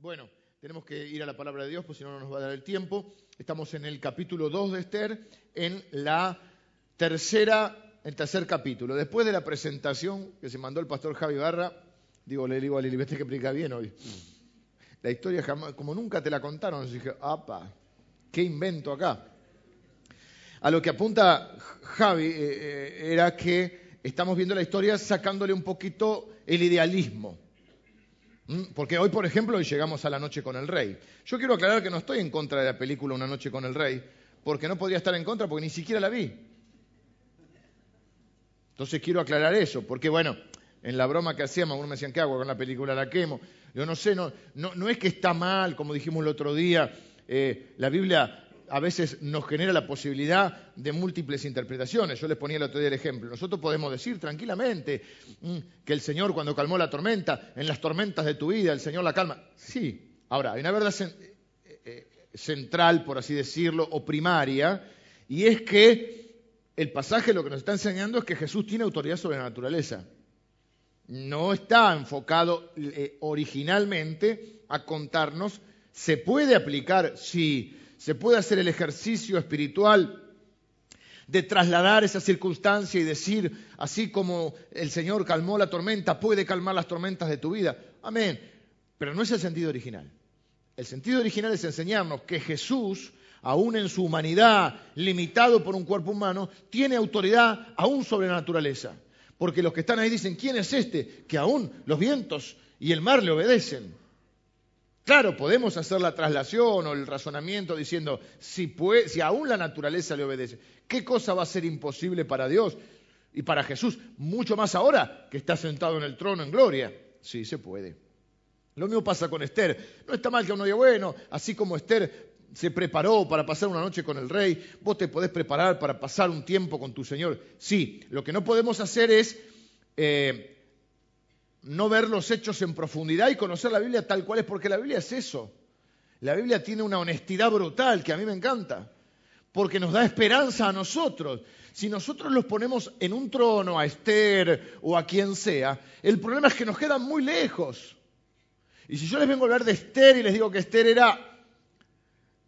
Bueno, tenemos que ir a la palabra de Dios, pues si no, no nos va a dar el tiempo. Estamos en el capítulo 2 de Esther, en la tercera, el tercer capítulo. Después de la presentación que se mandó el pastor Javi Barra, digo, le digo a Lili, que explica bien hoy. La historia jamás, como nunca te la contaron, dije, apa, qué invento acá. A lo que apunta Javi eh, eh, era que estamos viendo la historia sacándole un poquito el idealismo. ¿Mm? Porque hoy, por ejemplo, hoy llegamos a La Noche con el Rey. Yo quiero aclarar que no estoy en contra de la película Una Noche con el Rey, porque no podría estar en contra porque ni siquiera la vi. Entonces quiero aclarar eso, porque bueno, en la broma que hacíamos, algunos me decían, ¿qué hago con la película? La quemo. Yo no sé, no, no, es que está mal, como dijimos el otro día, eh, la Biblia a veces nos genera la posibilidad de múltiples interpretaciones. Yo les ponía el otro día el ejemplo. Nosotros podemos decir tranquilamente mm, que el Señor cuando calmó la tormenta, en las tormentas de tu vida, el Señor la calma. Sí, ahora, hay una verdad eh, eh, central, por así decirlo, o primaria, y es que el pasaje lo que nos está enseñando es que Jesús tiene autoridad sobre la naturaleza. No está enfocado eh, originalmente a contarnos, se puede aplicar, sí, se puede hacer el ejercicio espiritual de trasladar esa circunstancia y decir, así como el Señor calmó la tormenta, puede calmar las tormentas de tu vida. Amén. Pero no es el sentido original. El sentido original es enseñarnos que Jesús, aún en su humanidad, limitado por un cuerpo humano, tiene autoridad aún sobre la naturaleza. Porque los que están ahí dicen, ¿quién es este? Que aún los vientos y el mar le obedecen. Claro, podemos hacer la traslación o el razonamiento diciendo, si, si aún la naturaleza le obedece, ¿qué cosa va a ser imposible para Dios y para Jesús? Mucho más ahora que está sentado en el trono en gloria. Sí, se puede. Lo mismo pasa con Esther. No está mal que uno diga, bueno, así como Esther se preparó para pasar una noche con el rey, vos te podés preparar para pasar un tiempo con tu Señor. Sí, lo que no podemos hacer es eh, no ver los hechos en profundidad y conocer la Biblia tal cual es, porque la Biblia es eso. La Biblia tiene una honestidad brutal que a mí me encanta, porque nos da esperanza a nosotros. Si nosotros los ponemos en un trono a Esther o a quien sea, el problema es que nos quedan muy lejos. Y si yo les vengo a hablar de Esther y les digo que Esther era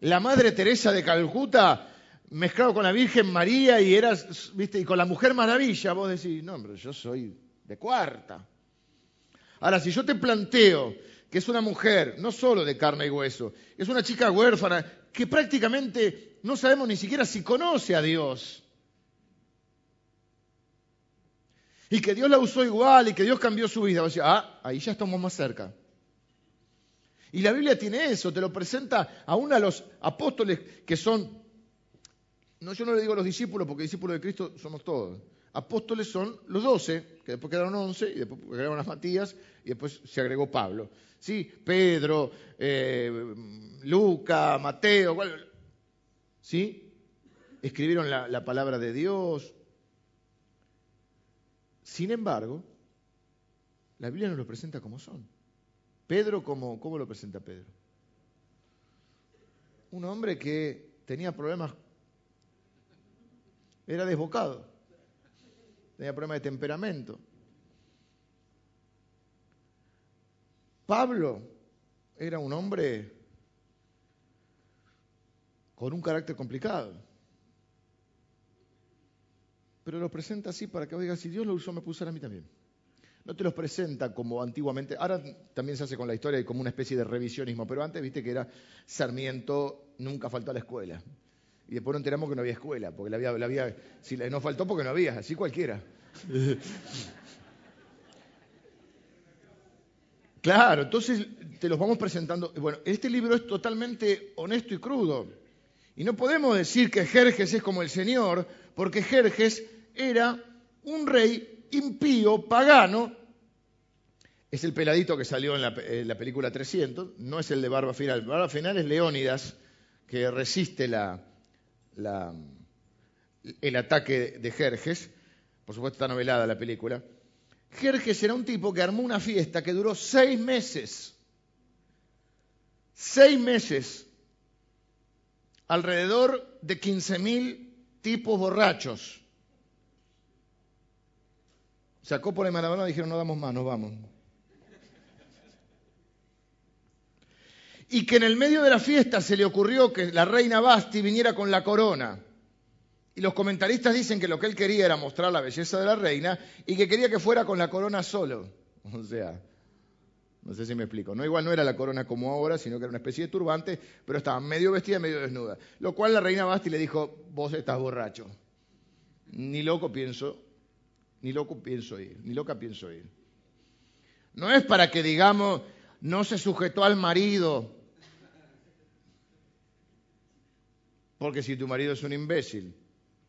la Madre Teresa de Calcuta mezclado con la Virgen María y eras, viste, y con la Mujer Maravilla, vos decís, no, hombre, yo soy de cuarta. Ahora, si yo te planteo que es una mujer, no solo de carne y hueso, es una chica huérfana que prácticamente no sabemos ni siquiera si conoce a Dios. Y que Dios la usó igual y que Dios cambió su vida. ah, ahí ya estamos más cerca. Y la Biblia tiene eso, te lo presenta aún a los apóstoles que son, no yo no le digo los discípulos porque discípulos de Cristo somos todos, apóstoles son los doce, que después quedaron once, y después quedaron las Matías, y después se agregó Pablo. ¿Sí? Pedro, eh, Luca, Mateo, ¿sí? Escribieron la, palabra de Dios. Sin embargo, la Biblia nos lo presenta como son. Pedro, ¿cómo, ¿cómo lo presenta Pedro? Un hombre que tenía problemas, era desbocado tenía problemas de temperamento. Pablo era un hombre con un carácter complicado. Pero lo presenta así para que vos digas, si Dios lo usó, me puso a mí también. No te los presenta como antiguamente, ahora también se hace con la historia y como una especie de revisionismo, pero antes viste que era Sarmiento, nunca faltó a la escuela y después nos enteramos que no había escuela, porque la había, la había si nos faltó porque no había, así cualquiera. Claro, entonces te los vamos presentando. Bueno, este libro es totalmente honesto y crudo. Y no podemos decir que Jerjes es como el Señor, porque Jerjes era un rey impío, pagano. Es el peladito que salió en la, en la película 300, no es el de Barba Final. Barba Final es Leónidas, que resiste la, el ataque de Jerjes, por supuesto está novelada la película, Jerjes era un tipo que armó una fiesta que duró seis meses. Seis meses. Alrededor de 15.000 tipos borrachos. Sacó por el Maradona y dijeron, no damos más, nos vamos. Y que en el medio de la fiesta se le ocurrió que la reina Basti viniera con la corona. Y los comentaristas dicen que lo que él quería era mostrar la belleza de la reina y que quería que fuera con la corona solo. O sea, no sé si me explico. No, igual no era la corona como ahora, sino que era una especie de turbante, pero estaba medio vestida, medio desnuda. Lo cual la reina Basti le dijo, vos estás borracho. Ni loco pienso, ni loco pienso ir, ni loca pienso ir. No es para que digamos, no se sujetó al marido. Porque si tu marido es un imbécil,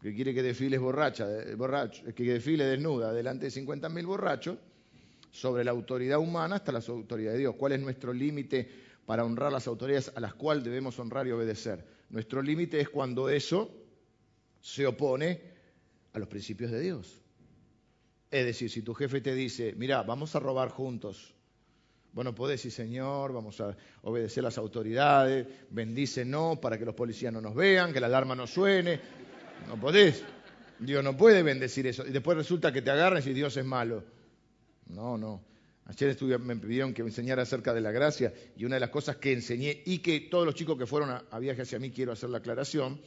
que quiere que desfiles borracha, borracho, que desfile desnuda delante de 50.000 borrachos, sobre la autoridad humana hasta la autoridad de Dios. ¿Cuál es nuestro límite para honrar las autoridades a las cuales debemos honrar y obedecer? Nuestro límite es cuando eso se opone a los principios de Dios. Es decir, si tu jefe te dice, mira, vamos a robar juntos, bueno, podés decir, Señor, vamos a obedecer las autoridades, bendice no para que los policías no nos vean, que la alarma no suene. No podés. Dios no puede bendecir eso. Y después resulta que te agarran y Dios es malo. No, no. Ayer me pidieron que enseñara acerca de la gracia y una de las cosas que enseñé y que todos los chicos que fueron a, viaje hacia mí quiero hacer la aclaración,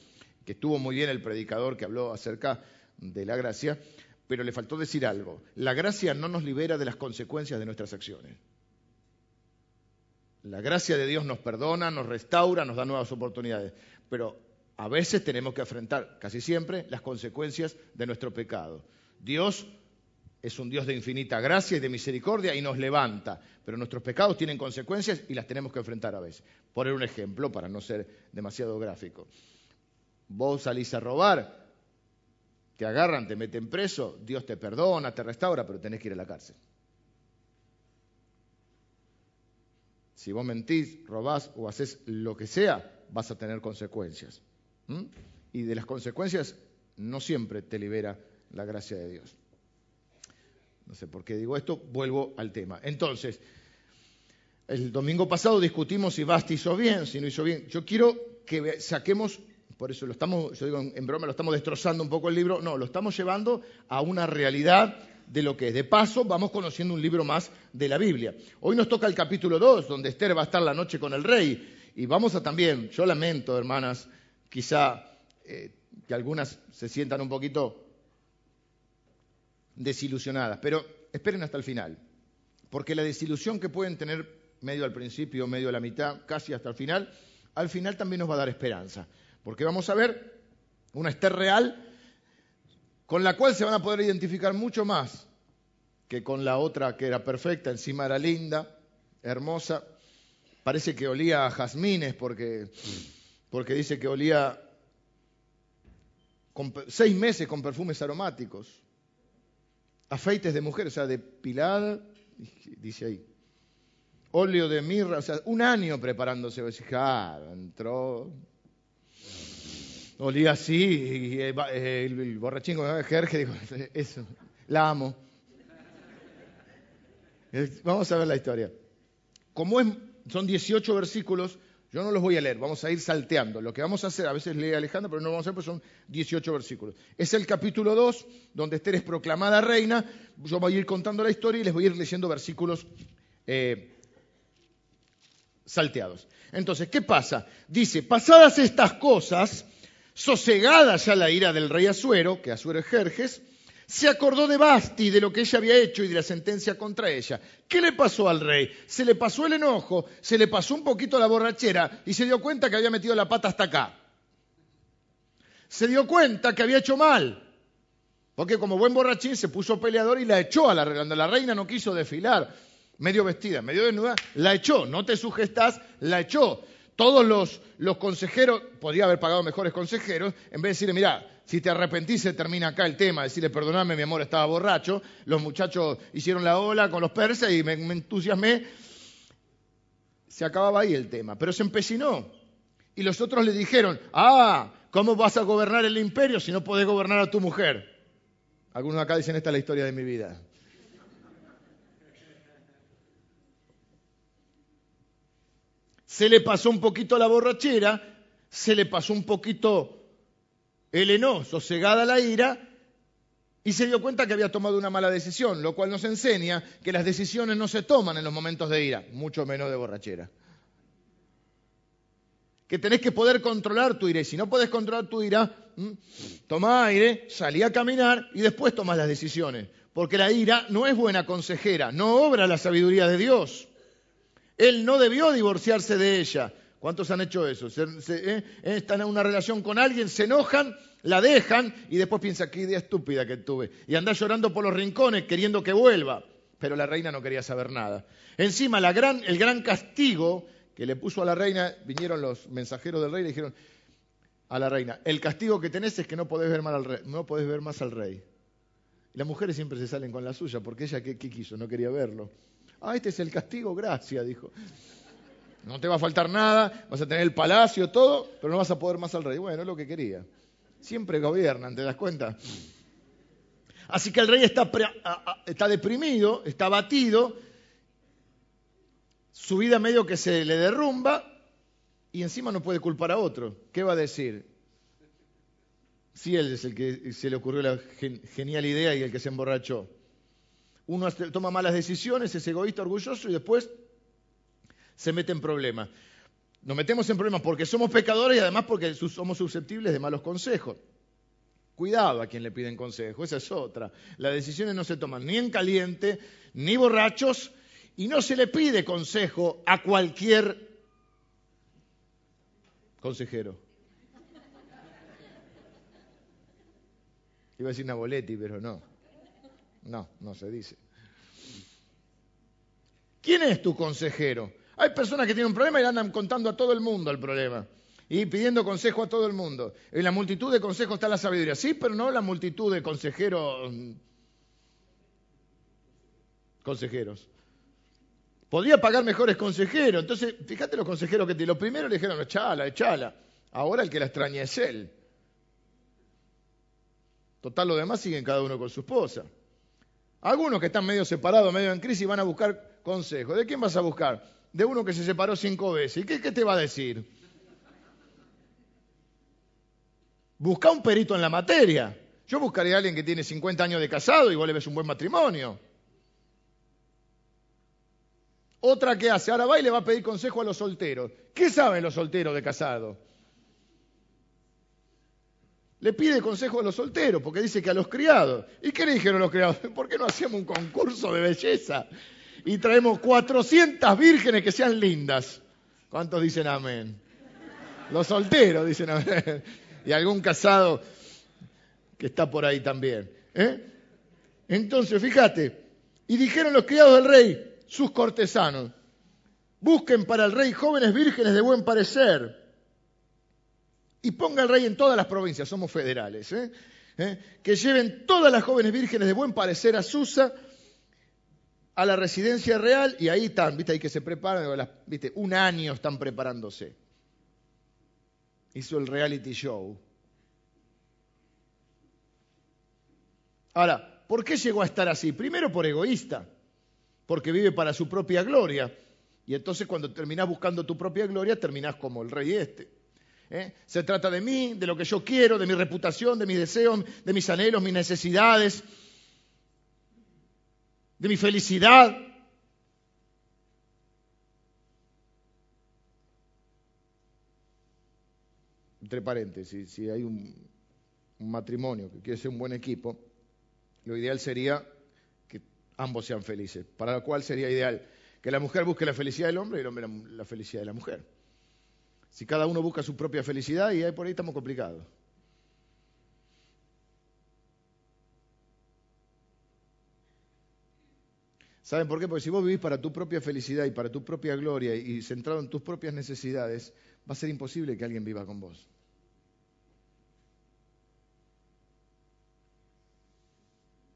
que estuvo muy bien el predicador que habló acerca de la gracia, pero le faltó decir algo. La gracia no nos libera de las consecuencias de nuestras acciones. La gracia de Dios nos perdona, nos restaura, nos da nuevas oportunidades, pero a veces tenemos que enfrentar, casi siempre, las consecuencias de nuestro pecado. Dios es un Dios de infinita gracia y de misericordia y nos levanta, pero nuestros pecados tienen consecuencias y las tenemos que enfrentar a veces. Poner un ejemplo para no ser demasiado gráfico. Vos salís a robar, te agarran, te meten preso, Dios te perdona, te restaura, pero tenés que ir a la cárcel. Si vos mentís, robás o haces lo que sea, vas a tener consecuencias. Y de las consecuencias no siempre te libera la gracia de Dios. No sé por qué digo esto, vuelvo al tema. Entonces, el domingo pasado discutimos si Basti hizo bien, si no hizo bien. Yo quiero que saquemos, por eso lo estamos, yo digo en broma, lo estamos destrozando un poco el libro, no, lo estamos llevando a una realidad de lo que es. De paso, vamos conociendo un libro más de la Biblia. Hoy nos toca el capítulo 2, donde Esther va a estar la noche con el rey. Y vamos a también, yo lamento, hermanas, quizá eh, que algunas se sientan un poquito desilusionadas, pero esperen hasta el final, porque la desilusión que pueden tener medio al principio, medio a la mitad, casi hasta el final, al final también nos va a dar esperanza, porque vamos a ver una Esther real con la cual se van a poder identificar mucho más que con la otra que era perfecta, encima era linda, hermosa, parece que olía a jazmines porque, porque dice que olía seis meses con perfumes aromáticos afeites de mujer, o sea, depilada, dice ahí. Óleo de mirra, o sea, un año preparándose. claro, entró. Olía así, y el, borrachín con Jerge dijo, eso, la amo. Vamos a ver la historia. Como son 18 versículos, yo no los voy a leer, vamos a ir salteando. Lo que vamos a hacer, a veces lee Alejandro, pero no lo vamos a hacer porque son 18 versículos. Es el capítulo 2, donde Esther es proclamada reina. Yo voy a ir contando la historia y les voy a ir leyendo versículos eh, salteados. Entonces, ¿qué pasa? Dice, pasadas estas cosas, sosegada ya la ira del rey Asuero, que Asuero es Jerjes, se acordó de Basti, de lo que ella había hecho y de la sentencia contra ella. ¿Qué le pasó al rey? Se le pasó el enojo, se le pasó un poquito la borrachera y se dio cuenta que había metido la pata hasta acá. Se dio cuenta que había hecho mal. Porque como buen borrachín se puso peleador y la echó a la reina. La reina no quiso desfilar, medio vestida, medio desnuda, la echó. No te sugestas, la echó. Todos los, consejeros, podía haber pagado mejores consejeros, en vez de decirle, mira, si te arrepentís, se termina acá el tema, decirle, perdoname, mi amor, estaba borracho. Los muchachos hicieron la ola con los persas y me, entusiasmé. Se acababa ahí el tema, pero se empecinó. Y los otros le dijeron, ah, ¿cómo vas a gobernar el imperio si no podés gobernar a tu mujer? Algunos acá dicen, esta es la historia de mi vida. Se le pasó un poquito la borrachera, se le pasó un poquito el enojo, cegada la ira, y se dio cuenta que había tomado una mala decisión, lo cual nos enseña que las decisiones no se toman en los momentos de ira, mucho menos de borrachera. que tenés que poder controlar tu ira. Y si no podés controlar tu ira, toma aire, salí a caminar y después tomas las decisiones. Porque la ira no es buena consejera, no obra la sabiduría de Dios. Él no debió divorciarse de ella. ¿Cuántos han hecho eso? Eh, están en una relación con alguien, se enojan, la dejan y después piensan, qué idea estúpida que tuve. Y anda llorando por los rincones queriendo que vuelva. Pero la reina no quería saber nada. Encima, el gran castigo que le puso a la reina, vinieron los mensajeros del rey y le dijeron a la reina, el castigo que tenés es que no podés ver, al rey, no podés ver más al rey. Y las mujeres siempre se salen con la suya, porque ella, ¿qué, quiso? No quería verlo. Ah, este es el castigo, gracias, dijo. No te va a faltar nada, vas a tener el palacio, todo, pero no vas a poder más al rey. Bueno, es lo que quería. Siempre gobiernan, ¿te das cuenta? Así que el rey está, está deprimido, está abatido, su vida medio que se le derrumba y encima no puede culpar a otro. ¿Qué va a decir? Si él es el que se le ocurrió la genial idea y el que se emborrachó. Uno toma malas decisiones, es egoísta, orgulloso y después se mete en problemas. Nos metemos en problemas porque somos pecadores y además porque somos susceptibles de malos consejos. Cuidado a quien le piden consejo, esa es otra. Las decisiones no se toman ni en caliente, ni borrachos, y no se le pide consejo a cualquier consejero. Iba a decir Naboletti, pero no. No, no se dice. ¿Quién es tu consejero? Hay personas que tienen un problema y andan contando a todo el mundo el problema y pidiendo consejo a todo el mundo. En la multitud de consejos está la sabiduría. Sí, pero no la multitud de consejeros. Consejeros. Podría pagar mejores consejeros. Entonces, fíjate los consejeros que te. Los primeros le dijeron, echala, echala. Ahora el que la extraña es él. Total, los demás siguen cada uno con su esposa. Algunos que están medio separados, medio en crisis, van a buscar consejo. ¿De quién vas a buscar? De uno que se separó cinco veces. ¿Y qué, te va a decir? Busca un perito en la materia. Yo buscaría a alguien que tiene 50 años de casado, igual le ves un buen matrimonio. Otra que hace, ahora va y le va a pedir consejo a los solteros. ¿Qué saben los solteros de casado? le pide consejo a los solteros, porque dice que a los criados. ¿Y qué le dijeron los criados? ¿Por qué no hacemos un concurso de belleza? Y traemos 400 vírgenes que sean lindas. ¿Cuántos dicen amén? Los solteros dicen amén. Y algún casado que está por ahí también. ¿eh? Entonces, fíjate, y dijeron los criados del rey, sus cortesanos, busquen para el rey jóvenes vírgenes de buen parecer y ponga el rey en todas las provincias, somos federales, ¿eh? ¿Eh? que lleven todas las jóvenes vírgenes de buen parecer a Susa, a la residencia real, y ahí están, viste, ahí que se preparan, viste, un año están preparándose. Hizo el reality show. Ahora, ¿por qué llegó a estar así? Primero por egoísta, porque vive para su propia gloria. Y entonces cuando terminás buscando tu propia gloria, terminás como el rey este. ¿eh? Se trata de mí, de lo que yo quiero, de mi reputación, de mis deseos, de mis anhelos, mis necesidades, de mi felicidad. Entre paréntesis, si hay un, matrimonio que quiere ser un buen equipo, lo ideal sería que ambos sean felices, para lo cual sería ideal que la mujer busque la felicidad del hombre y el hombre la felicidad de la mujer. Si cada uno busca su propia felicidad y ahí por ahí estamos complicados. ¿Saben por qué? Porque si vos vivís para tu propia felicidad y para tu propia gloria y centrado en tus propias necesidades, va a ser imposible que alguien viva con vos.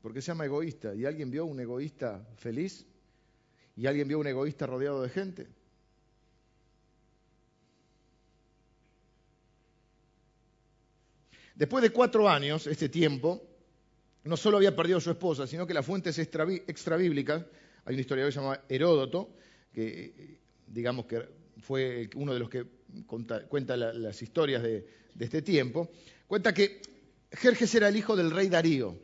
Porque se llama egoísta. ¿Y alguien vio un egoísta feliz? ¿Y alguien vio un egoísta rodeado de gente? Después de cuatro años, este tiempo, no solo había perdido a su esposa, sino que la fuente es extrabíblica. Hay un historiador llamado Heródoto, que digamos que fue uno de los que cuenta las historias de, este tiempo. Cuenta que Jerjes era el hijo del rey Darío.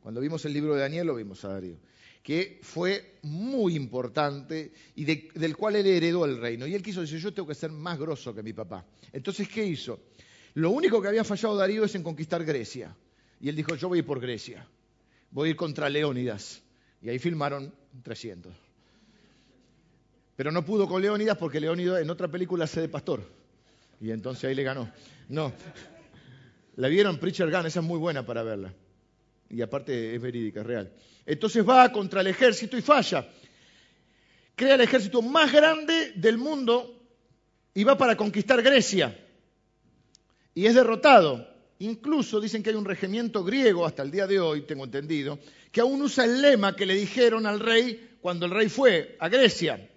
Cuando vimos el libro de Daniel lo vimos a Darío. que fue muy importante y del cual él heredó el reino. Y él quiso decir, yo tengo que ser más grosso que mi papá. Entonces, ¿qué hizo? Lo único que había fallado Darío es en conquistar Grecia. Y él dijo, yo voy por Grecia, voy a ir contra Leónidas. Y ahí filmaron 300. Pero no pudo con Leónidas porque Leónidas en otra película hace de pastor. Y entonces ahí le ganó. No. La vieron Preacher Gun, esa es muy buena para verla. Y aparte es verídica, es real. Entonces va contra el ejército y falla. Crea el ejército más grande del mundo y va para conquistar Grecia. Y es derrotado. Incluso dicen que hay un regimiento griego hasta el día de hoy, tengo entendido, que aún usa el lema que le dijeron al rey cuando el rey fue a Grecia.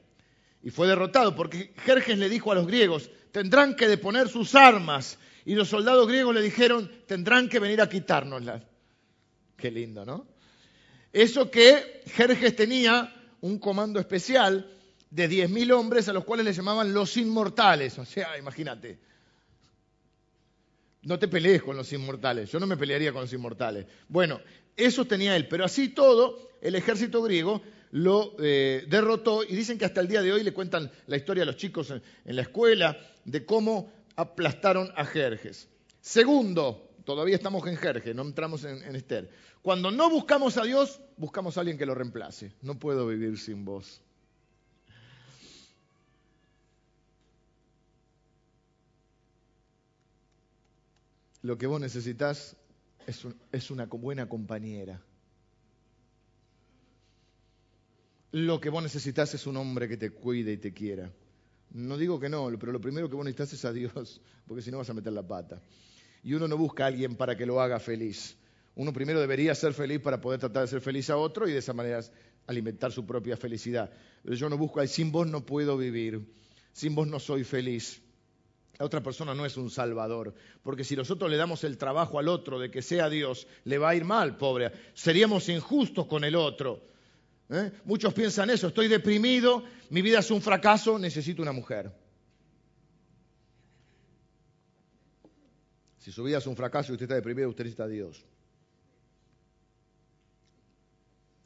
Y fue derrotado porque Jerjes le dijo a los griegos, tendrán que deponer sus armas. Y los soldados griegos le dijeron, tendrán que venir a quitárnoslas. Qué lindo, ¿no? Eso que Jerjes tenía un comando especial de 10.000 hombres a los cuales le llamaban los inmortales. O sea, imagínate. No te pelees con los inmortales. Yo no me pelearía con los inmortales. Bueno, eso tenía él. Pero así todo, el ejército griego lo eh, derrotó y dicen que hasta el día de hoy le cuentan la historia a los chicos en, la escuela de cómo aplastaron a Jerjes. Segundo, todavía estamos en Jerjes, no entramos en, en Esther. Cuando no buscamos a Dios, buscamos a alguien que lo reemplace. No puedo vivir sin vos. Lo que vos necesitas es, una buena compañera. Lo que vos necesitas es un hombre que te cuide y te quiera. No digo que no, pero lo primero que vos necesitas es a Dios, porque si no vas a meter la pata. Y uno no busca a alguien para que lo haga feliz. Uno primero debería ser feliz para poder tratar de ser feliz a otro y de esa manera alimentar su propia felicidad. Pero yo no busco, sin vos no puedo vivir, sin vos no soy feliz. La otra persona no es un salvador, porque si nosotros le damos el trabajo al otro de que sea Dios, le va a ir mal, pobre. Seríamos injustos con el otro. ¿eh? Muchos piensan eso, estoy deprimido, mi vida es un fracaso, necesito una mujer. Si su vida es un fracaso y usted está deprimido, usted necesita a Dios.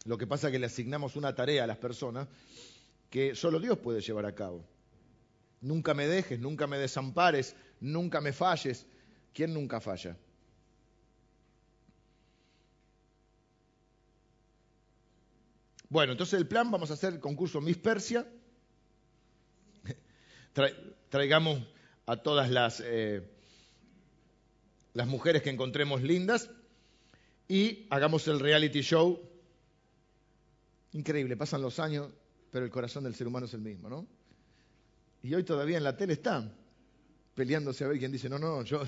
Lo que pasa es que le asignamos una tarea a las personas que solo Dios puede llevar a cabo. Nunca me dejes, nunca me desampares, nunca me falles. ¿Quién nunca falla? Bueno, entonces el plan, vamos a hacer el concurso Miss Persia. traigamos a todas las, eh, las mujeres que encontremos lindas y hagamos el reality show. Increíble, pasan los años, pero el corazón del ser humano es el mismo, ¿no? Y hoy todavía en la tele están peleándose a ver quién dice, no, no, yo,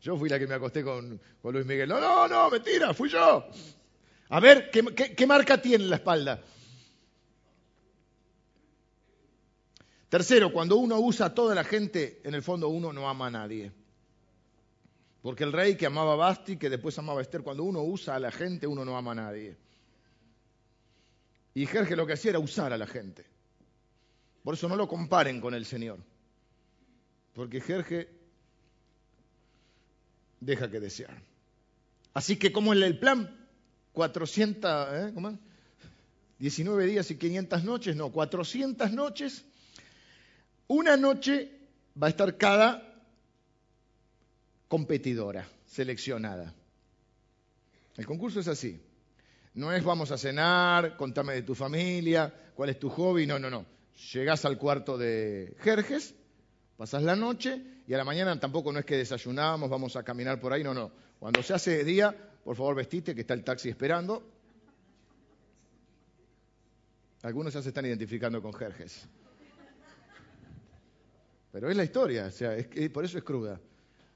yo fui la que me acosté con, Luis Miguel. No, no, no, mentira, fui yo. A ver, ¿qué, marca tiene en la espalda? Tercero, cuando uno usa a toda la gente, en el fondo uno no ama a nadie. Porque el rey que amaba a Basti, que después amaba a Esther, cuando uno usa a la gente, uno no ama a nadie. Y Jerje lo que hacía era usar a la gente. Por eso no lo comparen con el Señor. Porque Jerje deja que desear. Así que, ¿cómo es el plan? 400, ¿eh? ¿cómo 19 días y 500 noches, no, 400 noches. Una noche va a estar cada competidora seleccionada. El concurso es así. No es vamos a cenar, contame de tu familia, cuál es tu hobby, no, no, no llegás al cuarto de Jerjes, pasás la noche y a la mañana tampoco no es que desayunamos, vamos a caminar por ahí, no, no. Cuando se hace día, por favor vestite, que está el taxi esperando. Algunos ya se están identificando con Jerjes. Pero es la historia, o sea, por eso es cruda.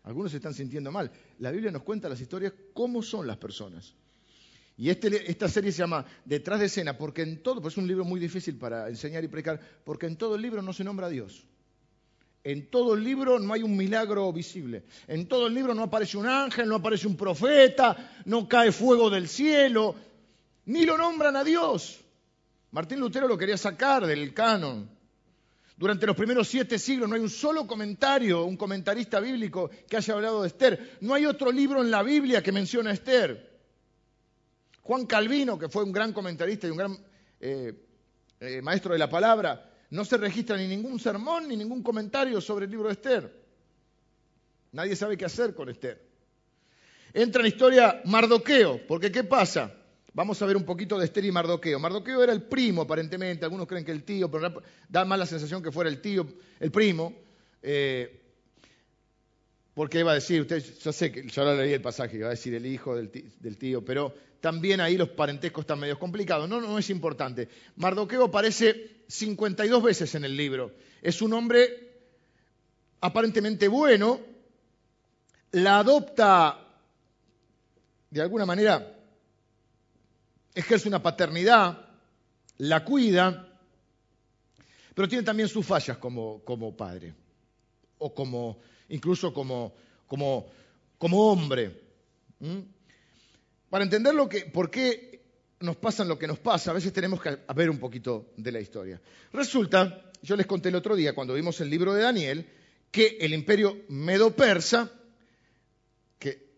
Algunos se están sintiendo mal. La Biblia nos cuenta las historias, cómo son las personas. Y este, esta serie se llama Detrás de escena, porque en todo, pues es un libro muy difícil para enseñar y predicar, porque en todo el libro no se nombra a Dios. En todo el libro no hay un milagro visible. En todo el libro no aparece un ángel, no aparece un profeta, no cae fuego del cielo, ni lo nombran a Dios. Martín Lutero lo quería sacar del canon. Durante los primeros siete siglos no hay un solo comentario, un comentarista bíblico que haya hablado de Esther. No hay otro libro en la Biblia que menciona a Esther. Juan Calvino, que fue un gran comentarista y un gran eh, eh, maestro de la palabra, no se registra ni ningún sermón ni ningún comentario sobre el libro de Esther. Nadie sabe qué hacer con Esther. Entra en historia Mardoqueo, porque ¿qué pasa? Vamos a ver un poquito de Esther y Mardoqueo. Mardoqueo era el primo, aparentemente, algunos creen que el tío, pero da más la sensación que fuera el tío, el primo. Eh, porque iba a decir, usted, yo sé que yo ahora leí el pasaje, iba a decir el hijo del tío, del tío, pero también ahí los parentescos están medio complicados. No, no es importante. Mardoqueo aparece 52 veces en el libro. Es un hombre aparentemente bueno, la adopta de alguna manera, ejerce una paternidad, la cuida, pero tiene también sus fallas como, como padre, o como, incluso como, como, como hombre. Para entender lo que, por qué nos pasa lo que nos pasa, a veces tenemos que ver un poquito de la historia. Resulta, yo les conté el otro día, cuando vimos el libro de Daniel, que el imperio medo-persa, que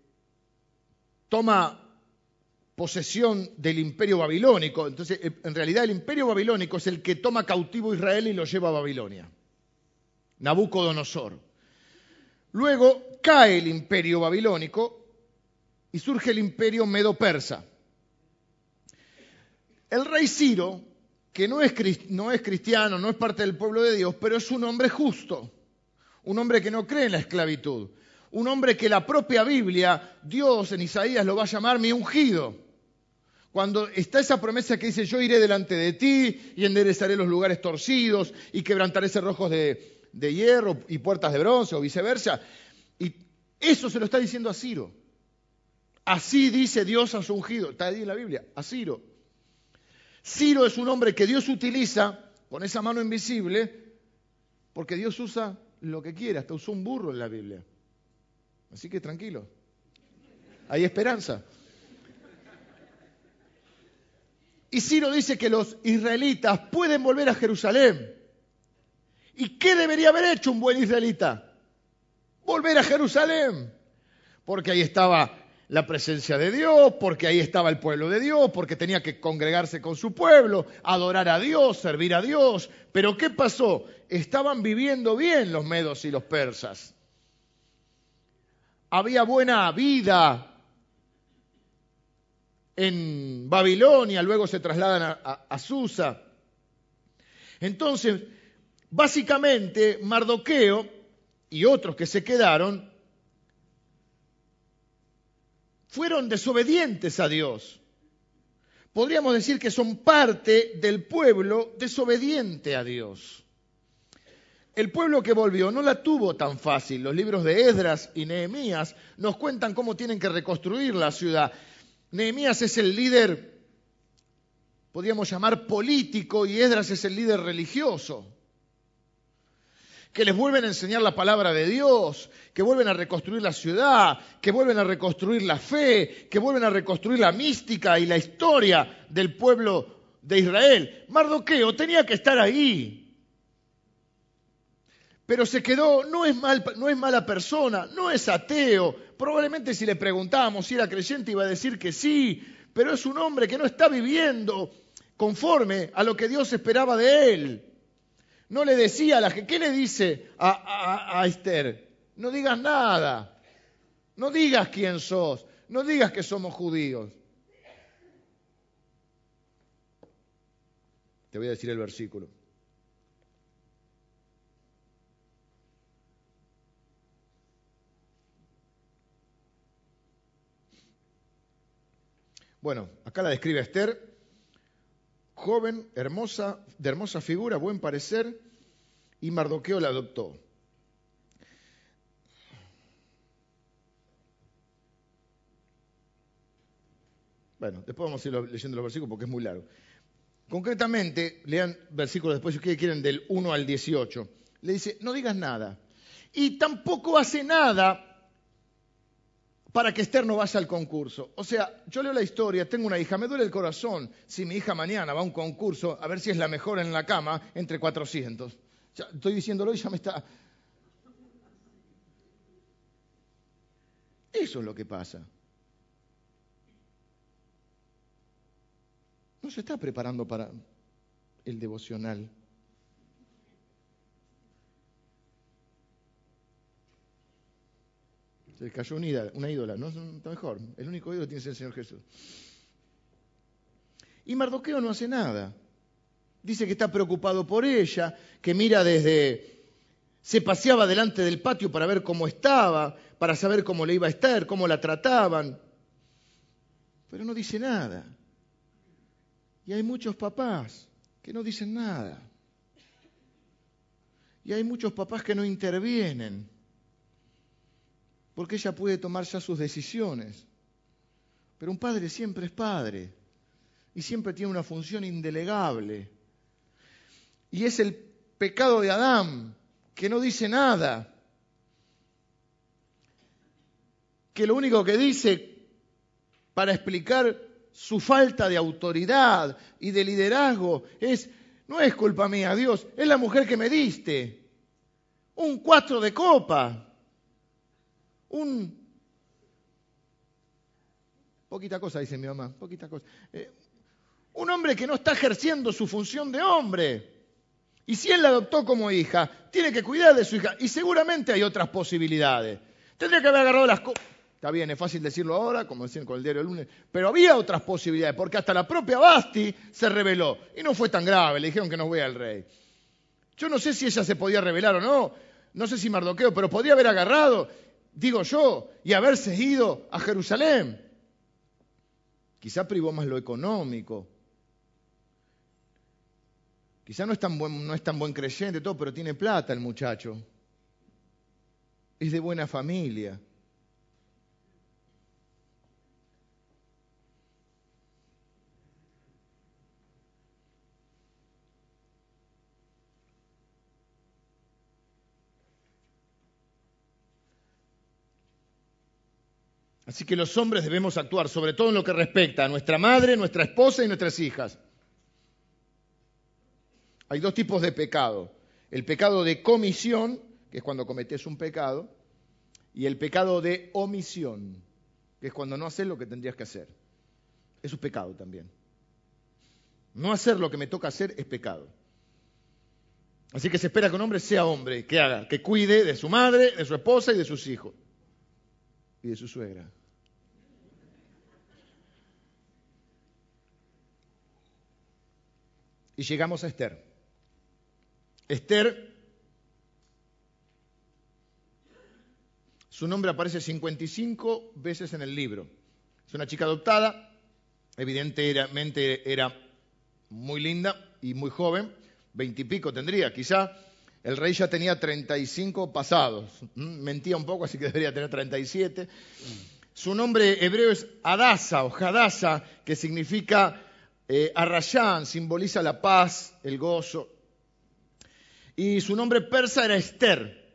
toma posesión del imperio babilónico, entonces en realidad el imperio babilónico es el que toma cautivo a Israel y lo lleva a Babilonia, Nabucodonosor. Luego cae el imperio babilónico y surge el imperio medo-persa. El rey Ciro, que no es, no es cristiano, no es parte del pueblo de Dios, pero es un hombre justo, un hombre que no cree en la esclavitud, un hombre que la propia Biblia, Dios en Isaías lo va a llamar mi ungido. Cuando está esa promesa que dice, yo iré delante de ti y enderezaré los lugares torcidos y quebrantaré cerrojos de hierro y puertas de bronce o viceversa. Y eso se lo está diciendo a Ciro. Así dice Dios a su ungido. Está ahí en la Biblia, a Ciro. Ciro es un hombre que Dios utiliza con esa mano invisible porque Dios usa lo que quiere. Hasta usó un burro en la Biblia. Así que tranquilo. Hay esperanza. Y Ciro dice que los israelitas pueden volver a Jerusalén. ¿Y qué debería haber hecho un buen israelita? Volver a Jerusalén. Porque ahí estaba la presencia de Dios, porque ahí estaba el pueblo de Dios, porque tenía que congregarse con su pueblo, adorar a Dios, servir a Dios. Pero ¿qué pasó? Estaban viviendo bien los medos y los persas. Había buena vida en Babilonia, luego se trasladan a, Susa. Entonces, básicamente, Mardoqueo y otros que se quedaron fueron desobedientes a Dios. Podríamos decir que son parte del pueblo desobediente a Dios. El pueblo que volvió no la tuvo tan fácil. Los libros de Esdras y Nehemías nos cuentan cómo tienen que reconstruir la ciudad. Nehemías es el líder, podríamos llamar político, y Esdras es el líder religioso que les vuelven a enseñar la palabra de Dios, que vuelven a reconstruir la ciudad, que vuelven a reconstruir la fe, que vuelven a reconstruir la mística y la historia del pueblo de Israel. Mardoqueo tenía que estar ahí. Pero se quedó, no es, mal, no es mala persona, no es ateo. Probablemente si le preguntábamos si era creyente iba a decir que sí, pero es un hombre que no está viviendo conforme a lo que Dios esperaba de él. No le decía a la gente, ¿qué le dice a, Esther? No digas nada, no digas quién sos, no digas que somos judíos. Te voy a decir el versículo. Bueno, acá la describe Esther joven, hermosa, de hermosa figura, buen parecer, y Mardoqueo la adoptó. Bueno, después vamos a ir leyendo los versículos porque es muy largo. Concretamente, lean versículos después, si ustedes quieren, del 1 al 18. Le dice, no digas nada. Y tampoco hace nada para que Esther no vaya al concurso. O sea, yo leo la historia, tengo una hija, me duele el corazón si mi hija mañana va a un concurso a ver si es la mejor en la cama entre 400. estoy diciéndolo y ya me está... Eso es lo que pasa. No se está preparando para, el devocional. Se cayó una ídola, una ídola, no está mejor. El único ídolo tiene el Señor Jesús. Y Mardoqueo no hace nada. Dice que está preocupado por ella, que mira desde... Se paseaba delante del patio para ver cómo estaba, para saber cómo le iba a estar, cómo la trataban. Pero no dice nada. Y hay muchos papás que no dicen nada. Y hay muchos papás que no intervienen porque ella puede tomar ya sus decisiones. Pero un padre siempre es padre y siempre tiene una función indelegable. Y es el pecado de Adán, que no dice nada, que lo único que dice para explicar su falta de autoridad y de liderazgo es, no es culpa mía, Dios, es la mujer que me diste. Un cuatro de copa un... Poquita cosa, dice mi mamá, poquita cosa. Eh, un hombre que no está ejerciendo su función de hombre. Y si él la adoptó como hija, tiene que cuidar de su hija. Y seguramente hay otras posibilidades. Tendría que haber agarrado las cosas. Está bien, es fácil decirlo ahora, como decían con el diario del lunes, pero había otras posibilidades, porque hasta la propia Basti se reveló. Y no fue tan grave, le dijeron que no vea al rey. Yo no sé si ella se podía revelar o no, no sé si Mardoqueo, pero podía haber agarrado digo yo, y haberse ido a Jerusalén. Quizá privó más lo económico. Quizá no es tan buen, no es tan buen creyente todo, pero tiene plata el muchacho. Es de buena familia. Así que los hombres debemos actuar, sobre todo en lo que respecta a nuestra madre, nuestra esposa y nuestras hijas. Hay dos tipos de pecado. El pecado de comisión, que es cuando cometes un pecado, y el pecado de omisión, que es cuando no haces lo que tendrías que hacer. Es un pecado también. No hacer lo que me toca hacer es pecado. Así que se espera que un hombre sea hombre, que haga, que cuide de su madre, de su esposa y de sus hijos y de su suegra. Y llegamos a Esther. Esther, su nombre aparece 55 veces en el libro. Es una chica adoptada, evidentemente era muy linda y muy joven, veintipico tendría quizá. El rey ya tenía 35 pasados, mm, mentía un poco, así que debería tener 37. Su nombre hebreo es Adasa o Hadasa, que significa eh, Arrayán simboliza la paz, el gozo. Y su nombre persa era Esther,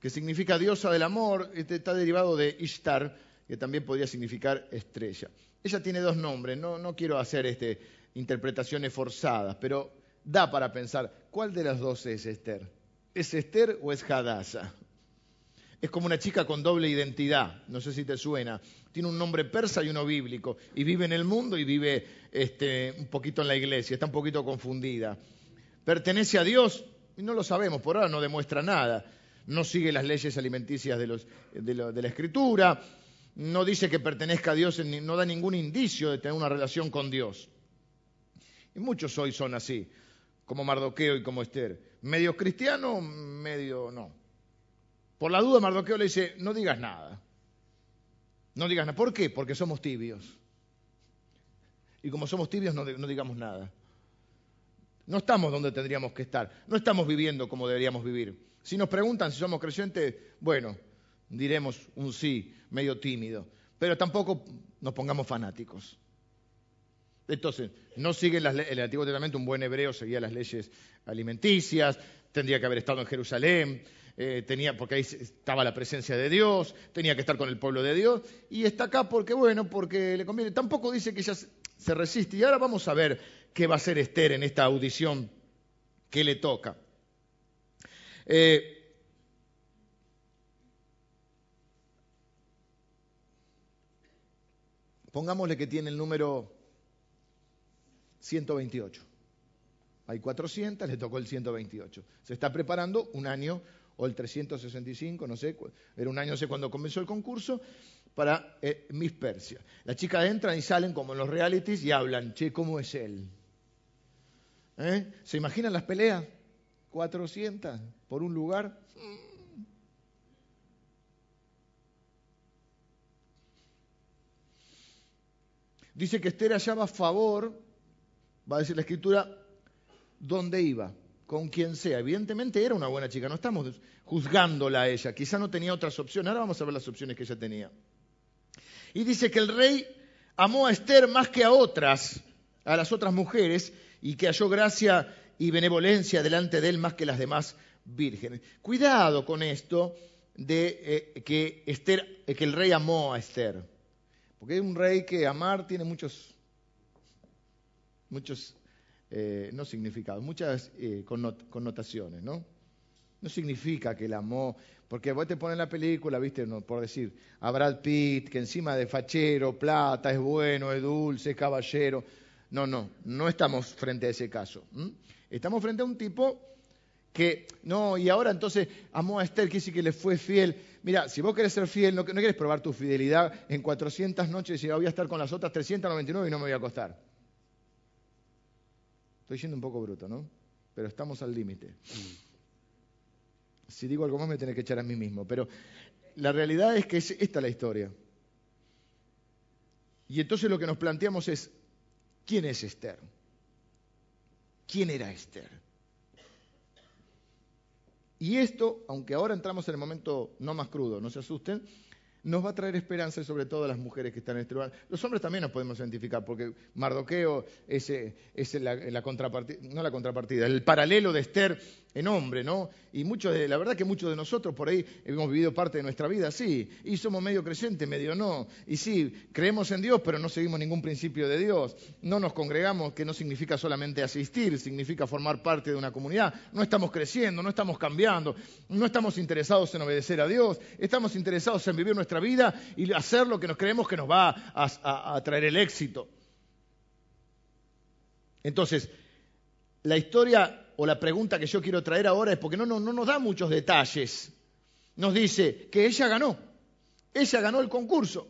que significa diosa del amor. Este está derivado de Ishtar, que también podría significar estrella. Ella tiene dos nombres, no, no quiero hacer este, interpretaciones forzadas, pero da para pensar, ¿cuál de las dos es Esther? ¿Es Esther o es Hadassah? Es como una chica con doble identidad, no sé si te suena. Tiene un nombre persa y uno bíblico, y vive en el mundo y vive este, un poquito en la iglesia, está un poquito confundida. ¿Pertenece a Dios? Y no lo sabemos, por ahora no demuestra nada. No sigue las leyes alimenticias de, de la Escritura, no dice que pertenezca a Dios, no da ningún indicio de tener una relación con Dios. Y muchos hoy son así, como Mardoqueo y como Esther. Medio cristiano, medio no. Por la duda, Mardoqueo le dice, no digas nada. No digas nada. ¿Por qué? Porque somos tibios. Y como somos tibios, no, digamos nada. No estamos donde tendríamos que estar. No estamos viviendo como deberíamos vivir. Si nos preguntan si somos creyentes, bueno, diremos un sí, medio tímido. Pero tampoco nos pongamos fanáticos. Entonces, no sigue el Antiguo Testamento, un buen hebreo seguía las leyes alimenticias, tendría que haber estado en Jerusalén, eh, tenía, porque ahí estaba la presencia de Dios, tenía que estar con el pueblo de Dios, y está acá porque, bueno, porque le conviene. Tampoco dice que ella se resiste. Y ahora vamos a ver qué va a hacer Esther en esta audición que le toca. Eh, pongámosle que tiene el número 128. Hay 400, le tocó el 128. Se está preparando un año o el 365, no sé, era un año, no sé cuándo comenzó el concurso, para eh, Miss Persia. Las chicas entran y salen como en los realities y hablan, che, ¿cómo es él? ¿Eh? ¿Se imaginan las peleas? 400 por un lugar. Dice que Esther hallaba favor, va a decir la escritura, donde iba, con quien sea. Evidentemente era una buena chica, no estamos juzgándola a ella, quizá no tenía otras opciones, ahora vamos a ver las opciones que ella tenía. Y dice que el rey amó a Esther más que a otras, a las otras mujeres, y que halló gracia y benevolencia delante de él más que las demás vírgenes. Cuidado con esto de eh, que, Esther, eh, que el rey amó a Esther. Porque es un rey que amar tiene muchos, muchos, eh, no significados, muchas eh, connotaciones, ¿no? No significa que el amó, porque vos te pones la película, viste, por decir, a Brad Pitt, que encima de fachero, plata, es bueno, es dulce, es caballero. No, no, no estamos frente a ese caso. Estamos frente a un tipo que, no, y ahora entonces amó a Esther, que dice que le fue fiel. Mira, si vos querés ser fiel, no, querés probar tu fidelidad en 400 noches y voy a estar con las otras 399 y no me voy a acostar. Estoy siendo un poco bruto, ¿no? Pero estamos al límite. Si digo algo más me tenés que echar a mí mismo. Pero la realidad es que es, esta es la historia. Y entonces lo que nos planteamos es, ¿quién es Esther? ¿Quién era Esther? Y esto, aunque ahora entramos en el momento no más crudo, no se asusten, nos va a traer esperanza sobre todo a las mujeres que están en este lugar. Los hombres también nos podemos identificar, porque Mardoqueo es, es la, contrapartida, no la contrapartida, el paralelo de Esther en hombre, ¿no? Y muchos de, la verdad que muchos de nosotros por ahí hemos vivido parte de nuestra vida, sí, y somos medio creyentes, medio no, y sí, creemos en Dios, pero no seguimos ningún principio de Dios, no nos congregamos, que no significa solamente asistir, significa formar parte de una comunidad, no estamos creciendo, no estamos cambiando, no estamos interesados en obedecer a Dios, estamos interesados en vivir nuestra vida y hacer lo que nos creemos que nos va a, traer el éxito. Entonces, la historia o la pregunta que yo quiero traer ahora es porque no, no, no nos da muchos detalles. Nos dice que ella ganó, ella ganó el concurso.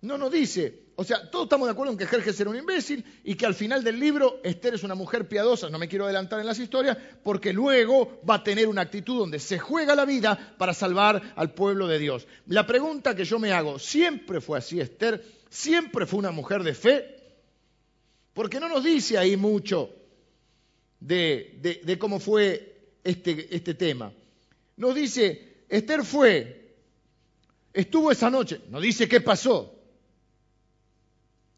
No nos dice o sea, todos estamos de acuerdo en que Jerjes era un imbécil y que al final del libro Esther es una mujer piadosa, no me quiero adelantar en las historias, porque luego va a tener una actitud donde se juega la vida para salvar al pueblo de Dios. La pregunta que yo me hago, ¿siempre fue así Esther? ¿Siempre fue una mujer de fe? Porque no nos dice ahí mucho de, cómo fue este, este tema. Nos dice, Esther fue, estuvo esa noche, nos dice qué pasó,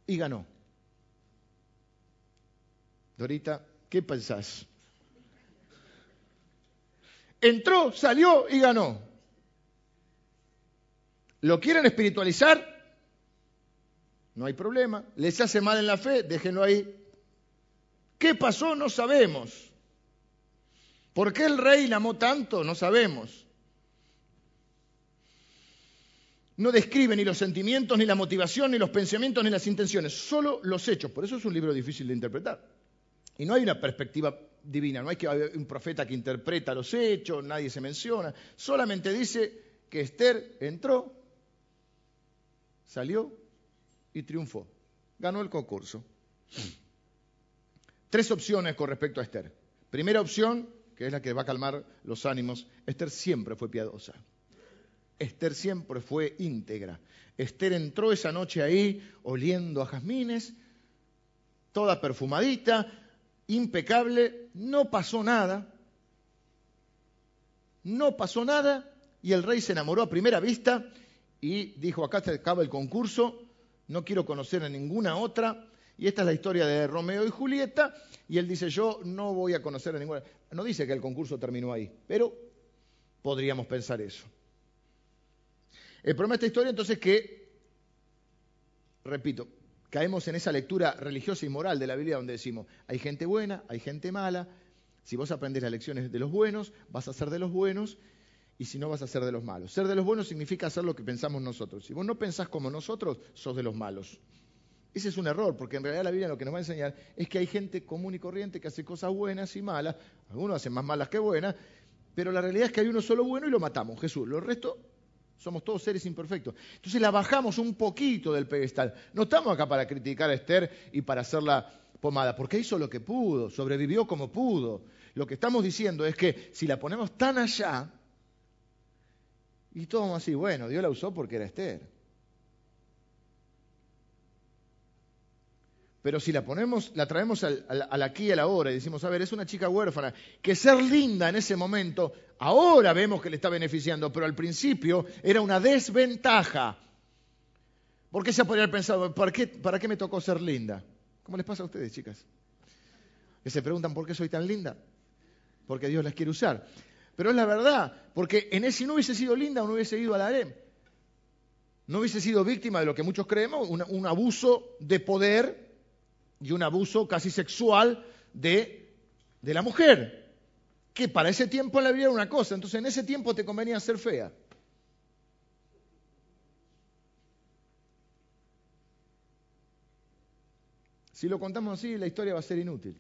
y ganó. Dorita, ¿qué pensás? Entró, salió y ganó. ¿Lo quieren espiritualizar? No hay problema. ¿Les hace mal en la fe? Déjenlo ahí. ¿Qué pasó? No sabemos. ¿Por qué el rey la amó tanto? No sabemos no describe ni los sentimientos, ni la motivación, ni los pensamientos, ni las intenciones, solo los hechos. Por eso es un libro difícil de interpretar. Y no hay una perspectiva divina, no hay que haber un profeta que interpreta los hechos, nadie se menciona. Solamente dice que Esther entró, salió y triunfó. Ganó el concurso. Tres opciones con respecto a Esther. Primera opción, que es la que va a calmar los ánimos, Esther siempre fue piadosa. Esther siempre fue íntegra. Esther entró esa noche ahí oliendo a jazmines, toda perfumadita, impecable, no pasó nada, no pasó nada y el rey se enamoró a primera vista y dijo, acá se acaba el concurso, no quiero conocer a ninguna otra. Y esta es la historia de Romeo y Julieta. Y él dice, yo no voy a conocer a ninguna. No dice que el concurso terminó ahí, pero podríamos pensar eso. El problema de esta historia entonces es que, repito, caemos en esa lectura religiosa y moral de la Biblia donde decimos, hay gente buena, hay gente mala, si vos aprendes las lecciones de los buenos, vas a ser de los buenos, y si no vas a ser de los malos. Ser de los buenos significa hacer lo que pensamos nosotros. Si vos no pensás como nosotros, sos de los malos. Ese es un error, porque en realidad la Biblia lo que nos va a enseñar es que hay gente común y corriente que hace cosas buenas y malas, algunos hacen más malas que buenas, pero la realidad es que hay uno solo bueno y lo matamos, Jesús. Los restos somos todos seres imperfectos. Entonces la bajamos un poquito del pedestal. No estamos acá para criticar a Esther y para hacerla pomada, porque hizo lo que pudo, sobrevivió como pudo. Lo que estamos diciendo es que si la ponemos tan allá, y todo así, bueno, Dios la usó porque era Esther. Pero si la ponemos, la traemos al, aquí y a la hora y decimos, a ver, es una chica huérfana, que ser linda en ese momento, ahora vemos que le está beneficiando, pero al principio era una desventaja. ¿Por qué se podría haber pensado, ¿para qué, ¿para qué me tocó ser linda? ¿Cómo les pasa a ustedes, chicas? Que se preguntan, ¿por qué soy tan linda? Porque Dios las quiere usar. Pero es la verdad, porque en ese no hubiese sido linda, no hubiese ido a la harem. No hubiese sido víctima de lo que muchos creemos, un abuso de poder y un abuso casi sexual de, de la mujer, que para ese tiempo en la vida era una cosa, entonces en ese tiempo te convenía ser fea. Si lo contamos así, la historia va a ser inútil.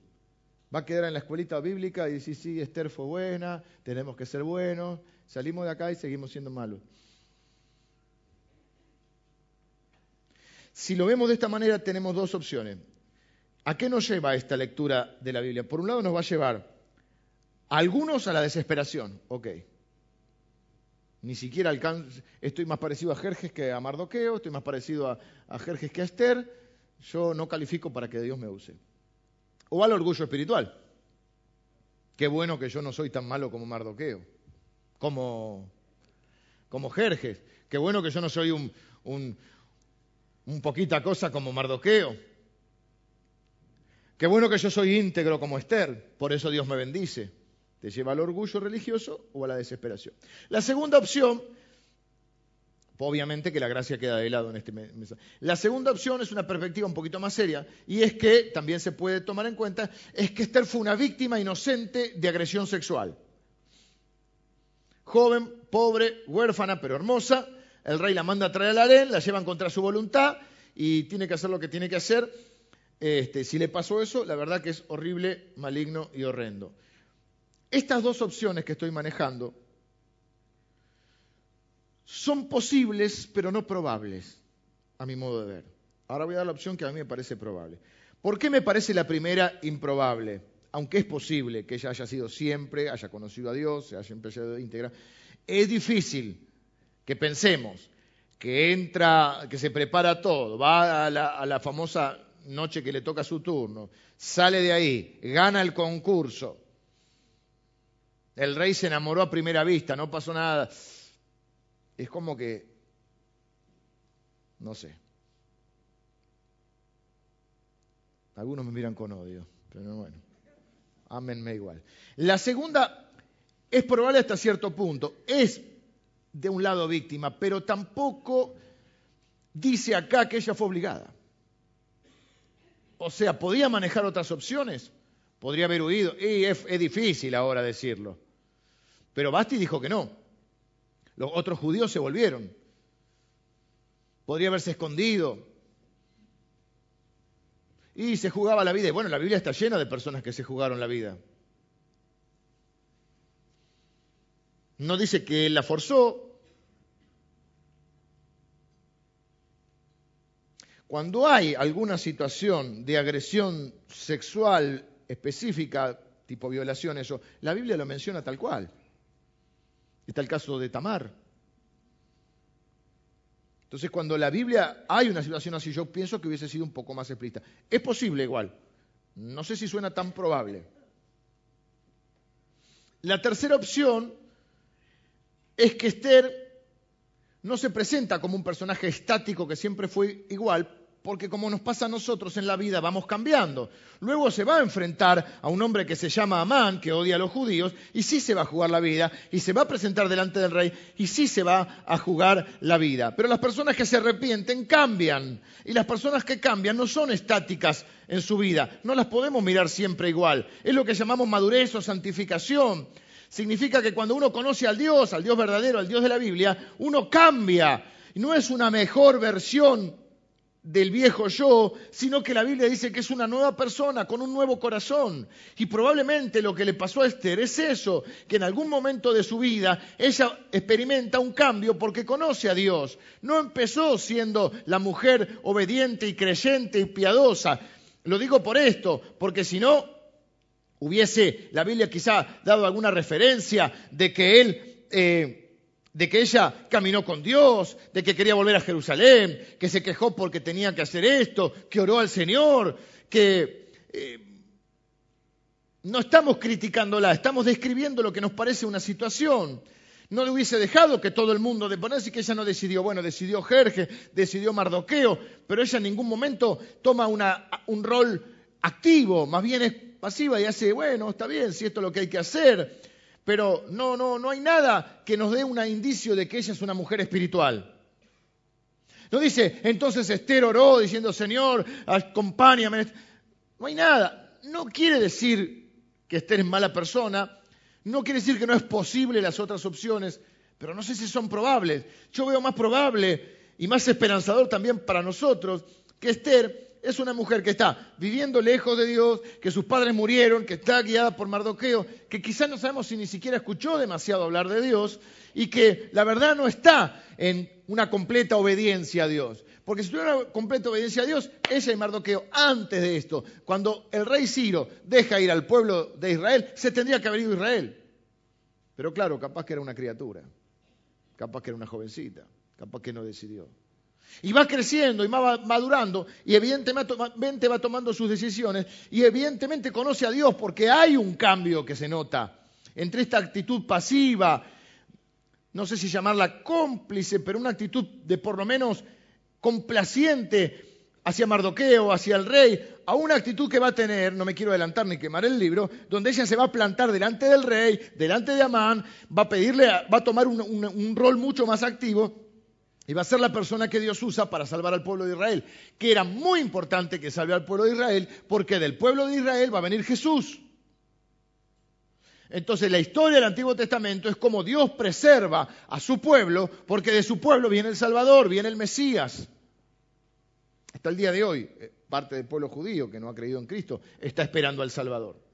Va a quedar en la escuelita bíblica y decir, sí, Esther fue buena, tenemos que ser buenos, salimos de acá y seguimos siendo malos. Si lo vemos de esta manera, tenemos dos opciones. ¿A qué nos lleva esta lectura de la Biblia? Por un lado nos va a llevar a algunos a la desesperación, ok. Ni siquiera alcanzo, estoy más parecido a Jerjes que a Mardoqueo, estoy más parecido a, a Jerjes que a Esther, yo no califico para que Dios me use. O al orgullo espiritual. Qué bueno que yo no soy tan malo como Mardoqueo, como, como Jerjes. Qué bueno que yo no soy un, un, un poquita cosa como Mardoqueo. Qué bueno que yo soy íntegro como Esther, por eso Dios me bendice. Te lleva al orgullo religioso o a la desesperación. La segunda opción, obviamente que la gracia queda de lado en este mensaje. La segunda opción es una perspectiva un poquito más seria y es que también se puede tomar en cuenta es que Esther fue una víctima inocente de agresión sexual. Joven, pobre, huérfana, pero hermosa. El rey la manda a traer al harén, la llevan contra su voluntad y tiene que hacer lo que tiene que hacer este, si le pasó eso, la verdad que es horrible, maligno y horrendo. Estas dos opciones que estoy manejando son posibles, pero no probables, a mi modo de ver. Ahora voy a dar la opción que a mí me parece probable. ¿Por qué me parece la primera improbable? Aunque es posible que ella haya sido siempre, haya conocido a Dios, se haya empezado a integrar, es difícil que pensemos que entra, que se prepara todo, va a la, a la famosa noche que le toca su turno, sale de ahí, gana el concurso. El rey se enamoró a primera vista, no pasó nada. Es como que, no sé. Algunos me miran con odio, pero bueno, ámenme igual. La segunda es probable hasta cierto punto. Es de un lado víctima, pero tampoco dice acá que ella fue obligada. O sea, ¿podía manejar otras opciones? Podría haber huido. Y es, difícil ahora decirlo. Pero Basti dijo que no. Los otros judíos se volvieron. Podría haberse escondido. Y se jugaba la vida. Y bueno, la Biblia está llena de personas que se jugaron la vida. No dice que él la forzó, Cuando hay alguna situación de agresión sexual específica, tipo violación, eso, la Biblia lo menciona tal cual. Está el caso de Tamar. Entonces, cuando la Biblia hay una situación así, yo pienso que hubiese sido un poco más explícita. Es posible igual. No sé si suena tan probable. La tercera opción es que Esther no se presenta como un personaje estático que siempre fue igual, porque como nos pasa a nosotros en la vida, vamos cambiando. Luego se va a enfrentar a un hombre que se llama Amán, que odia a los judíos, y sí se va a jugar la vida, y se va a presentar delante del rey, y sí se va a jugar la vida. Pero las personas que se arrepienten cambian, y las personas que cambian no son estáticas en su vida, no las podemos mirar siempre igual. Es lo que llamamos madurez o santificación. Significa que cuando uno conoce al Dios, al Dios verdadero, al Dios de la Biblia, uno cambia. No es una mejor versión del viejo yo, sino que la Biblia dice que es una nueva persona con un nuevo corazón. Y probablemente lo que le pasó a Esther es eso, que en algún momento de su vida ella experimenta un cambio porque conoce a Dios. No empezó siendo la mujer obediente y creyente y piadosa. Lo digo por esto, porque si no, hubiese la Biblia quizá dado alguna referencia de que él... Eh, de que ella caminó con Dios, de que quería volver a Jerusalén, que se quejó porque tenía que hacer esto, que oró al Señor, que eh, no estamos criticándola, estamos describiendo lo que nos parece una situación. No le hubiese dejado que todo el mundo de ponerse que ella no decidió, bueno, decidió Jerje, decidió Mardoqueo, pero ella en ningún momento toma un rol activo, más bien es pasiva y hace, bueno, está bien, si esto es lo que hay que hacer pero no, no, no hay nada que nos dé un indicio de que ella es una mujer espiritual. No dice, entonces Esther oró diciendo, Señor, acompáñame. No hay nada. No quiere decir que Esther es mala persona, no quiere decir que no es posible las otras opciones, pero no sé si son probables. Yo veo más probable y más esperanzador también para nosotros que Esther es una mujer que está viviendo lejos de Dios, que sus padres murieron, que está guiada por Mardoqueo, que quizás no sabemos si ni siquiera escuchó demasiado hablar de Dios y que la verdad no está en una completa obediencia a Dios. Porque si tuviera una completa obediencia a Dios, ella y Mardoqueo, antes de esto, cuando el rey Ciro deja ir al pueblo de Israel, se tendría que haber ido a Israel. Pero claro, capaz que era una criatura, capaz que era una jovencita, capaz que no decidió. Y va creciendo y va madurando y evidentemente va tomando sus decisiones y evidentemente conoce a Dios porque hay un cambio que se nota entre esta actitud pasiva, no sé si llamarla cómplice, pero una actitud de por lo menos complaciente hacia Mardoqueo, hacia el rey, a una actitud que va a tener, no me quiero adelantar ni quemar el libro, donde ella se va a plantar delante del rey, delante de Amán, va a pedirle, va a tomar un rol mucho más activo y va a ser la persona que Dios usa para salvar al pueblo de Israel, que era muy importante que salve al pueblo de Israel, porque del pueblo de Israel va a venir Jesús. Entonces la historia del Antiguo Testamento es como Dios preserva a su pueblo, porque de su pueblo viene el Salvador, viene el Mesías. Hasta el día de hoy, eh, parte del pueblo judío que no ha creído en Cristo está esperando al Salvador.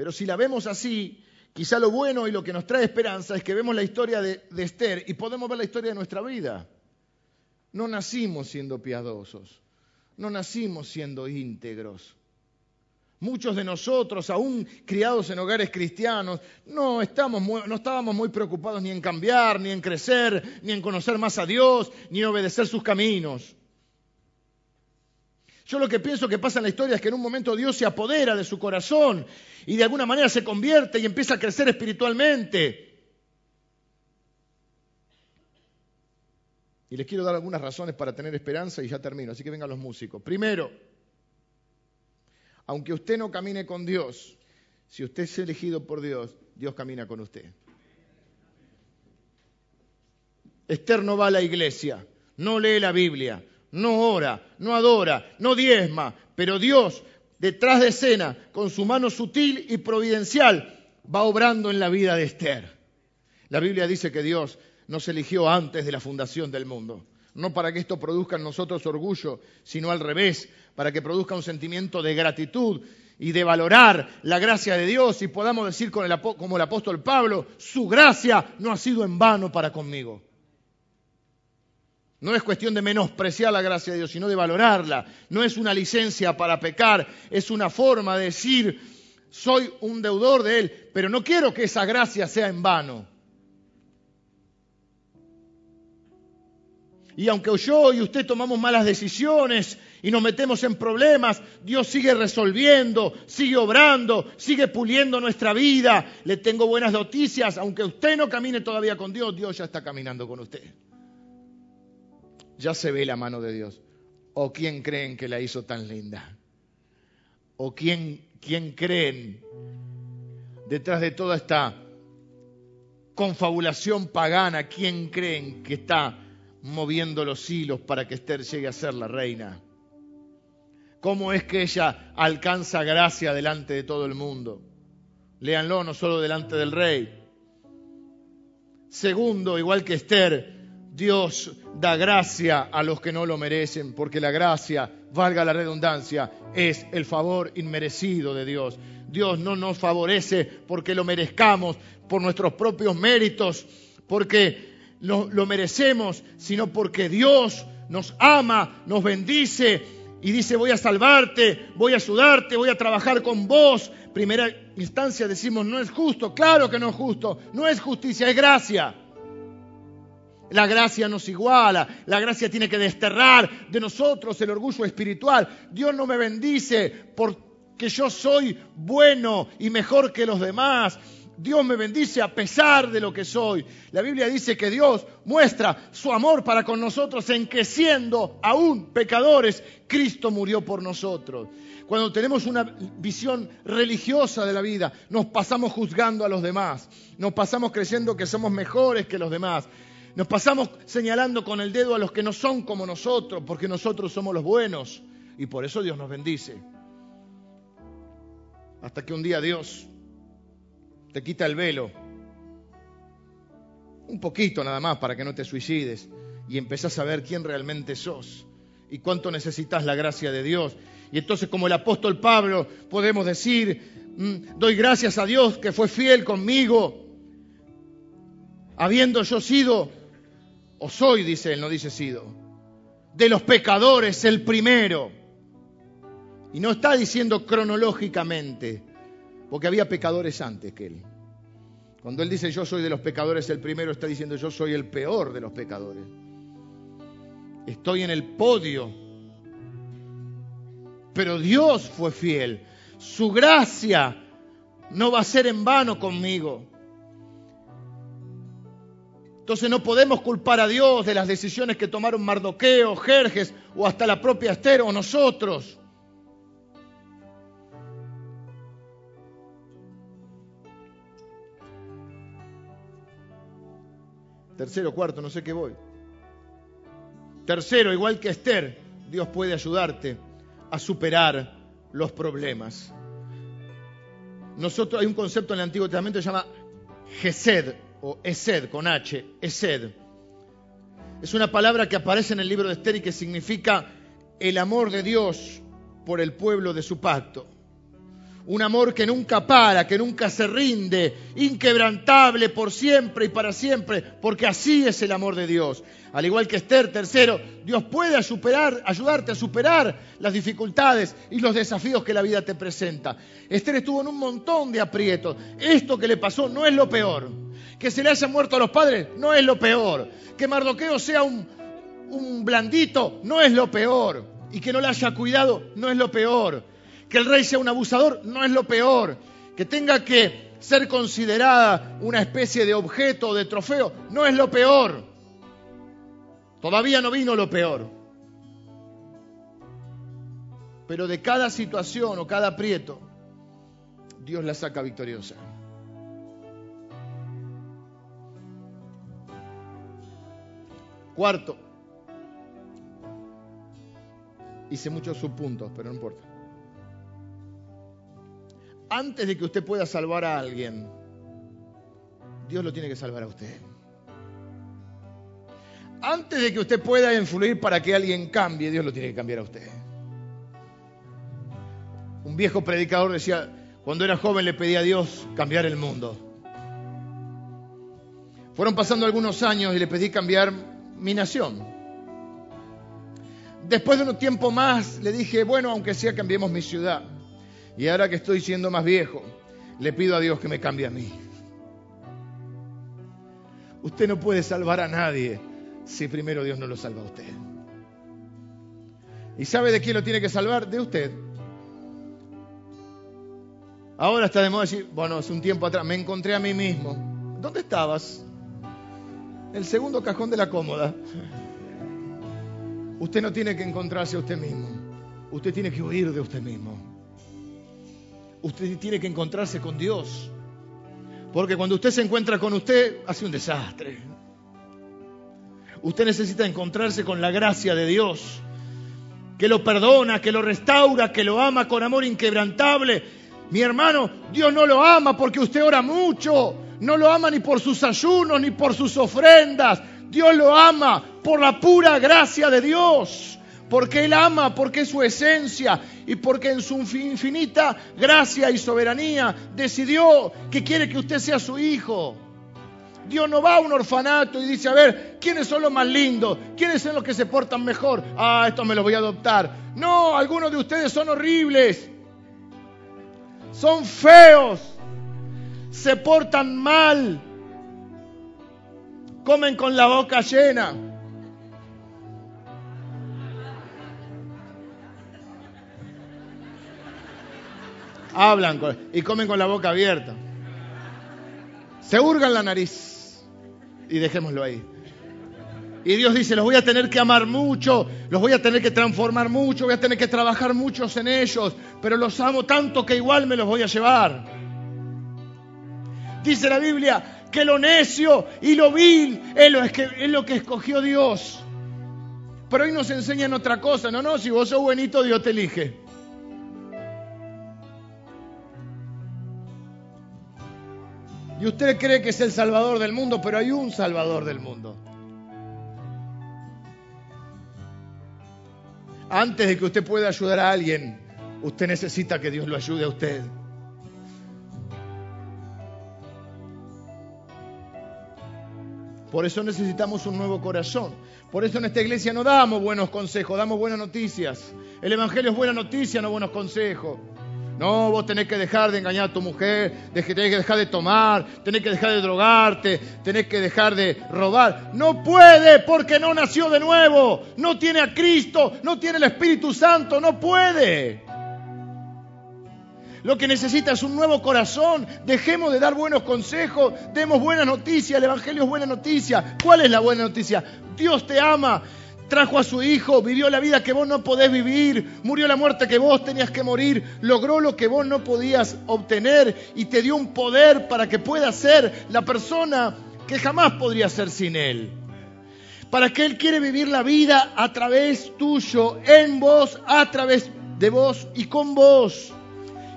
Pero si la vemos así, quizá lo bueno y lo que nos trae esperanza es que vemos la historia de, Esther y podemos ver la historia de nuestra vida. No nacimos siendo piadosos, no nacimos siendo íntegros. Muchos de nosotros, aún criados en hogares cristianos, no, estamos no estábamos muy preocupados ni en cambiar, ni en crecer, ni en conocer más a Dios, ni en obedecer sus caminos. Yo lo que pienso que pasa en la historia es que en un momento Dios se apodera de su corazón y de alguna manera se convierte y empieza a crecer espiritualmente. Y les quiero dar algunas razones para tener esperanza y ya termino, así que vengan los músicos. Primero, aunque usted no camine con Dios, si usted es elegido por Dios, Dios camina con usted. Esther no va a la iglesia, no lee la Biblia, no ora, no adora, no diezma, pero Dios, detrás de escena, con su mano sutil y providencial, va obrando en la vida de Esther. La Biblia dice que Dios nos eligió antes de la fundación del mundo. No para que esto produzca en nosotros orgullo, sino al revés, para que produzca un sentimiento de gratitud y de valorar la gracia de Dios y podamos decir como el apóstol Pablo, su gracia no ha sido en vano para conmigo. No es cuestión de menospreciar la gracia de Dios, sino de valorarla. No es una licencia para pecar, es una forma de decir, soy un deudor de Él, pero no quiero que esa gracia sea en vano. Y aunque yo y usted tomamos malas decisiones y nos metemos en problemas, Dios sigue resolviendo, sigue obrando, sigue puliendo nuestra vida. Le tengo buenas noticias, aunque usted no camine todavía con Dios, Dios ya está caminando con usted ya se ve la mano de Dios. ¿O quién creen que la hizo tan linda? ¿O quién, quién creen detrás de toda esta confabulación pagana, quién creen que está moviendo los hilos para que Esther llegue a ser la reina? ¿Cómo es que ella alcanza gracia delante de todo el mundo? Léanlo no solo delante del rey, Segundo, igual que Esther, Dios da gracia a los que no lo merecen, porque la gracia, valga la redundancia, es el favor inmerecido de Dios. Dios no nos favorece porque lo merezcamos, por nuestros propios méritos, porque lo, lo merecemos, sino porque Dios nos ama, nos bendice y dice voy a salvarte, voy a ayudarte, voy a trabajar con vos. Primera instancia decimos no es justo, claro que no es justo, no es justicia, es gracia. La gracia nos iguala, la gracia tiene que desterrar de nosotros el orgullo espiritual. Dios no me bendice porque yo soy bueno y mejor que los demás. Dios me bendice a pesar de lo que soy. La Biblia dice que Dios muestra su amor para con nosotros en que siendo aún pecadores, Cristo murió por nosotros. Cuando tenemos una visión religiosa de la vida, nos pasamos juzgando a los demás, nos pasamos creyendo que somos mejores que los demás, nos pasamos señalando con el dedo a los que no son como nosotros, porque nosotros somos los buenos. Y por eso Dios nos bendice. Hasta que un día Dios te quita el velo. Un poquito nada más para que no te suicides. Y empezás a ver quién realmente sos. Y cuánto necesitas la gracia de Dios. Y entonces como el apóstol Pablo podemos decir, mm, doy gracias a Dios que fue fiel conmigo. Habiendo yo sido o soy, dice él, no dice sido, de los pecadores el primero. Y no está diciendo cronológicamente, porque había pecadores antes que él. Cuando él dice yo soy de los pecadores el primero, está diciendo yo soy el peor de los pecadores. Estoy en el podio. Pero Dios fue fiel. Su gracia no va a ser en vano conmigo. Entonces no podemos culpar a Dios de las decisiones que tomaron Mardoqueo, Jerjes o hasta la propia Esther o nosotros. Tercero, cuarto, no sé qué voy. Tercero, igual que Esther, Dios puede ayudarte a superar los problemas. Nosotros hay un concepto en el Antiguo Testamento que se llama Gesed, o Esed con H, Esed. Es una palabra que aparece en el libro de Esther y que significa el amor de Dios por el pueblo de su pacto. Un amor que nunca para, que nunca se rinde, inquebrantable por siempre y para siempre, porque así es el amor de Dios. Al igual que Esther, tercero, Dios puede ayudarte a superar las dificultades y los desafíos que la vida te presenta. Esther estuvo en un montón de aprietos. Esto que le pasó no es lo peor. Que se le hayan muerto a los padres no es lo peor. Que Mardoqueo sea un, un blandito no es lo peor. Y que no le haya cuidado no es lo peor. Que el rey sea un abusador no es lo peor. Que tenga que ser considerada una especie de objeto o de trofeo no es lo peor. Todavía no vino lo peor. Pero de cada situación o cada aprieto, Dios la saca victoriosa. Cuarto, hice muchos subpuntos, pero no importa. Antes de que usted pueda salvar a alguien, Dios lo tiene que salvar a usted. Antes de que usted pueda influir para que alguien cambie, Dios lo tiene que cambiar a usted. Un viejo predicador decía, cuando era joven le pedía a Dios cambiar el mundo. Fueron pasando algunos años y le pedí cambiar mi nación. Después de un tiempo más le dije, bueno, aunque sea cambiemos mi ciudad. Y ahora que estoy siendo más viejo, le pido a Dios que me cambie a mí. Usted no puede salvar a nadie si primero Dios no lo salva a usted. ¿Y sabe de quién lo tiene que salvar? De usted. Ahora está de moda decir, bueno, hace un tiempo atrás me encontré a mí mismo. ¿Dónde estabas? El segundo cajón de la cómoda. Usted no tiene que encontrarse a usted mismo. Usted tiene que huir de usted mismo. Usted tiene que encontrarse con Dios. Porque cuando usted se encuentra con usted, hace un desastre. Usted necesita encontrarse con la gracia de Dios, que lo perdona, que lo restaura, que lo ama con amor inquebrantable. Mi hermano, Dios no lo ama porque usted ora mucho, No lo ama ni por sus ayunos, ni por sus ofrendas. Dios lo ama por la pura gracia de Dios. Porque Él ama, porque es su esencia y porque en su infinita gracia y soberanía decidió que quiere que usted sea su hijo. Dios no va a un orfanato y dice, a ver, ¿quiénes son los más lindos? ¿Quiénes son los que se portan mejor? Ah, estos me los voy a adoptar. No, algunos de ustedes son horribles. Son feos. Se portan mal. Comen con la boca llena. Hablan y comen con la boca abierta. Se hurgan la nariz. Y dejémoslo ahí. Y Dios dice, los voy a tener que amar mucho, los voy a tener que transformar mucho, voy a tener que trabajar muchos en ellos, pero los amo tanto que igual me los voy a llevar. Dice la Biblia que lo necio y lo vil es lo, que, escogió Dios. Pero hoy nos enseñan otra cosa, no, no, si vos sos buenito, Dios te elige. Y usted cree que es el Salvador del mundo, pero hay un Salvador del mundo. Antes de que usted pueda ayudar a alguien, usted necesita que Dios lo ayude a usted. Por eso necesitamos un nuevo corazón. Por eso en esta iglesia no damos buenos consejos, damos buenas noticias. El Evangelio es buena noticia, no buenos consejos. No, vos tenés que dejar de engañar a tu mujer, tenés que dejar de tomar, tenés que dejar de drogarte, tenés que dejar de robar. No puede porque no nació de nuevo, no tiene a Cristo, no tiene el Espíritu Santo, no puede. Lo que necesita es un nuevo corazón. Dejemos de dar buenos consejos, demos buenas noticias. El Evangelio es buena noticia. ¿Cuál es la buena noticia? Dios te ama trajo a su hijo, vivió la vida que vos no podés vivir, murió la muerte que vos tenías que morir, logró lo que vos no podías obtener y te dio un poder para que puedas ser la persona que jamás podría ser sin él. Para que él quiere vivir la vida a través tuyo, en vos, a través de vos y con vos.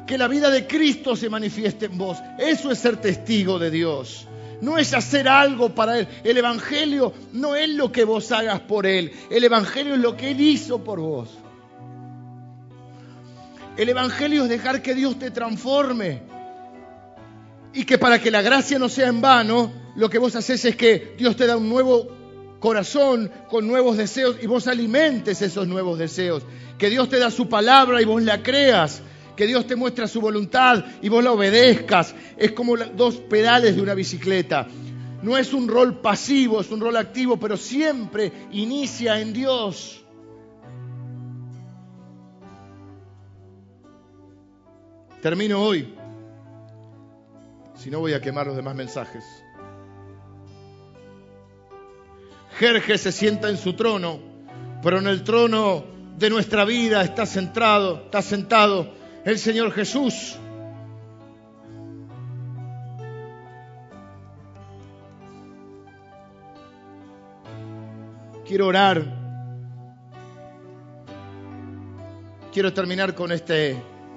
Que la vida de Cristo se manifieste en vos. Eso es ser testigo de Dios no es hacer algo para Él. El Evangelio no es lo que vos hagas por Él. El Evangelio es lo que Él hizo por vos. El Evangelio es dejar que Dios te transforme. Y que para que la gracia no sea en vano, lo que vos haces es que Dios te da un nuevo corazón con nuevos deseos y vos alimentes esos nuevos deseos. Que Dios te da su palabra y vos la creas que Dios te muestra su voluntad y vos la obedezcas. Es como dos pedales de una bicicleta. No es un rol pasivo, es un rol activo, pero siempre inicia en Dios. Termino hoy. Si no voy a quemar los demás mensajes. Jerjes se sienta en su trono, pero en el trono de nuestra vida está centrado, está sentado el Señor Jesús. Quiero orar. Quiero terminar con esta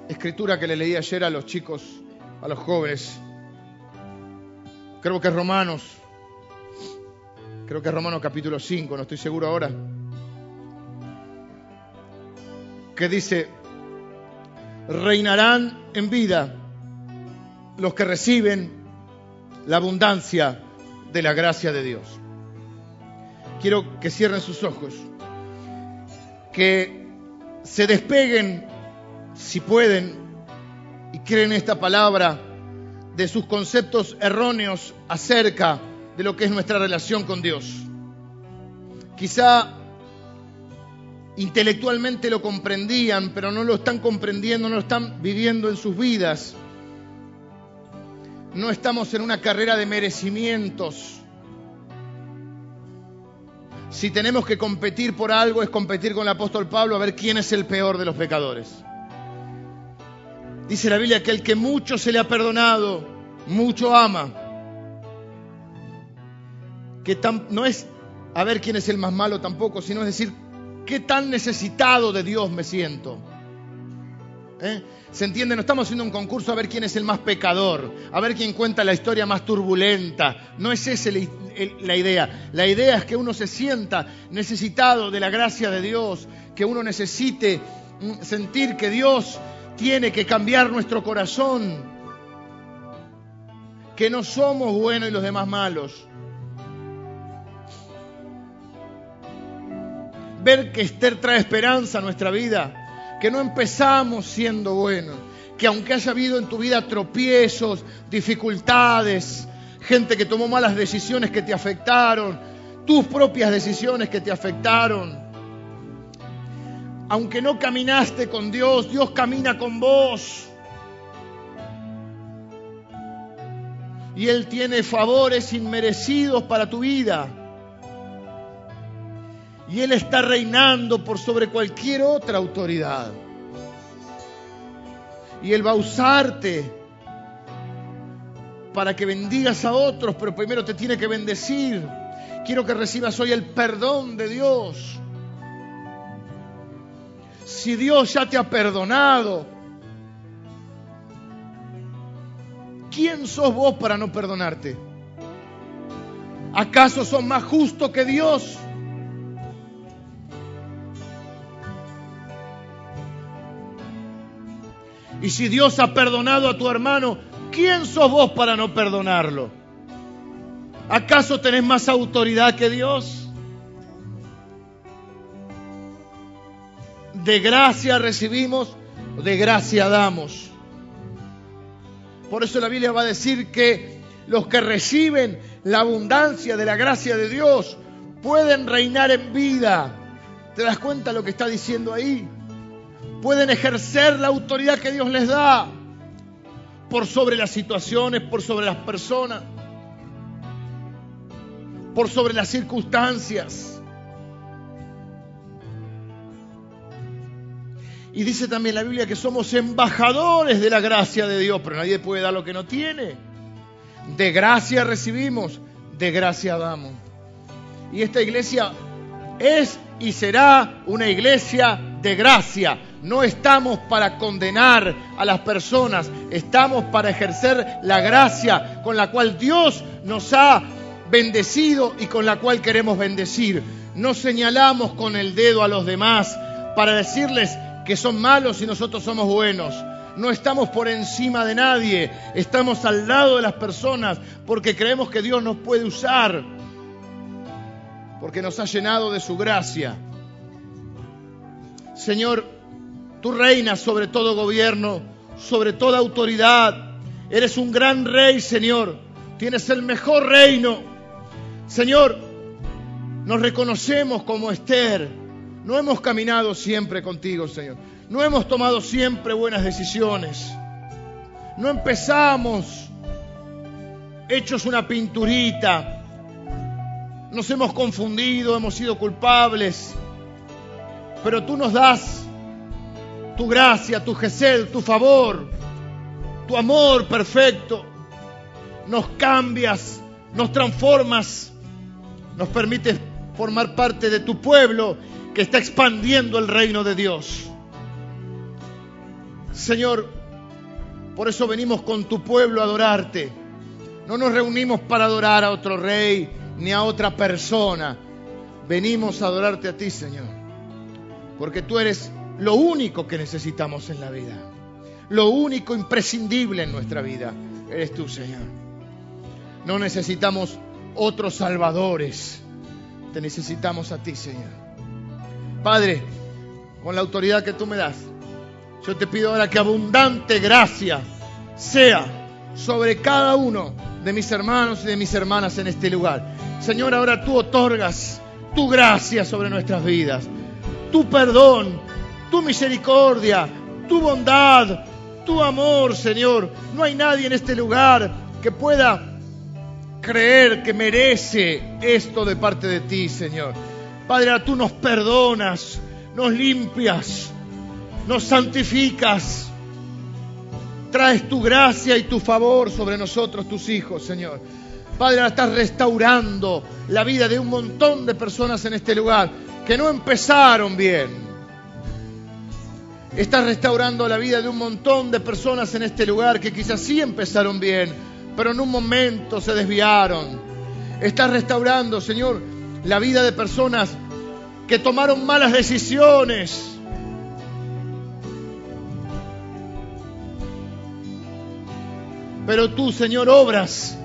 escritura que le leí ayer a los chicos, a los jóvenes. Creo que es Romanos. Creo que es Romanos capítulo 5, no estoy seguro ahora. Que dice, reinarán en vida los que reciben la abundancia de la gracia de Dios. Quiero que cierren sus ojos, que se despeguen, si pueden, y creen esta palabra, de sus conceptos erróneos acerca de lo que es nuestra relación con Dios. Quizá intelectualmente lo comprendían, pero no lo están comprendiendo, no lo están viviendo en sus vidas. No estamos en una carrera de merecimientos. Si tenemos que competir por algo es competir con el apóstol Pablo a ver quién es el peor de los pecadores. Dice la Biblia que el que mucho se le ha perdonado, mucho ama. Que no es a ver quién es el más malo tampoco, sino es decir, qué tan necesitado de Dios me siento. ¿eh? ¿Se entiende? No estamos haciendo un concurso a ver quién es el más pecador, a ver quién cuenta la historia más turbulenta. No es esa la idea. La idea es que uno se sienta necesitado de la gracia de Dios, que uno necesite mm, sentir que Dios tiene que cambiar nuestro corazón, que no somos buenos y los demás malos. Ver que Esther trae esperanza a nuestra vida que no empezamos siendo buenos, que aunque haya habido en tu vida tropiezos, dificultades, gente que tomó malas decisiones que te afectaron, tus propias decisiones que te afectaron, aunque no caminaste con Dios, Dios camina con vos. Y Él tiene favores inmerecidos para tu vida. Y Él está reinando por sobre cualquier otra autoridad. Y Él va a usarte para que bendigas a otros, pero primero te tiene que bendecir. Quiero que recibas hoy el perdón de Dios. Si Dios ya te ha perdonado, ¿quién sos vos para no perdonarte? ¿Acaso sos más justo que Dios? Y si Dios ha perdonado a tu hermano, ¿quién sos vos para no perdonarlo? ¿Acaso tenés más autoridad que Dios? De gracia recibimos, de gracia damos. Por eso la Biblia va a decir que los que reciben la abundancia de la gracia de Dios pueden reinar en vida. ¿Te das cuenta lo que está diciendo ahí? Pueden ejercer la autoridad que Dios les da por sobre las situaciones, por sobre las personas, por sobre las circunstancias. Y dice también la Biblia que somos embajadores de la gracia de Dios, pero nadie puede dar lo que no tiene. De gracia recibimos, de gracia damos. Y esta iglesia es y será una iglesia de gracia. No estamos para condenar a las personas, estamos para ejercer la gracia con la cual Dios nos ha bendecido y con la cual queremos bendecir. No señalamos con el dedo a los demás para decirles que son malos y nosotros somos buenos. No estamos por encima de nadie, estamos al lado de las personas porque creemos que Dios nos puede usar, porque nos ha llenado de su gracia. Señor, tú reinas sobre todo gobierno, sobre toda autoridad. Eres un gran rey, Señor. Tienes el mejor reino. Señor, nos reconocemos como Esther. No hemos caminado siempre contigo, Señor. No hemos tomado siempre buenas decisiones. No empezamos hechos una pinturita. Nos hemos confundido, hemos sido culpables pero tú nos das tu gracia, tu gesed, tu favor, tu amor perfecto. Nos cambias, nos transformas, nos permites formar parte de tu pueblo que está expandiendo el reino de Dios. Señor, por eso venimos con tu pueblo a adorarte. No nos reunimos para adorar a otro rey ni a otra persona. Venimos a adorarte a ti, Señor. Porque tú eres lo único que necesitamos en la vida. Lo único imprescindible en nuestra vida eres tú, Señor. No necesitamos otros salvadores. Te necesitamos a ti, Señor. Padre, con la autoridad que tú me das, yo te pido ahora que abundante gracia sea sobre cada uno de mis hermanos y de mis hermanas en este lugar. Señor, ahora tú otorgas tu gracia sobre nuestras vidas tu perdón, tu misericordia, tu bondad, tu amor, Señor. No hay nadie en este lugar que pueda creer que merece esto de parte de ti, Señor. Padre, tú nos perdonas, nos limpias, nos santificas. Traes tu gracia y tu favor sobre nosotros, tus hijos, Señor. Padre, estás restaurando la vida de un montón de personas en este lugar que no empezaron bien, Estás restaurando la vida de un montón de personas en este lugar que quizás sí empezaron bien, pero en un momento se desviaron. Estás restaurando, Señor, la vida de personas que tomaron malas decisiones. Pero tú, Señor, obras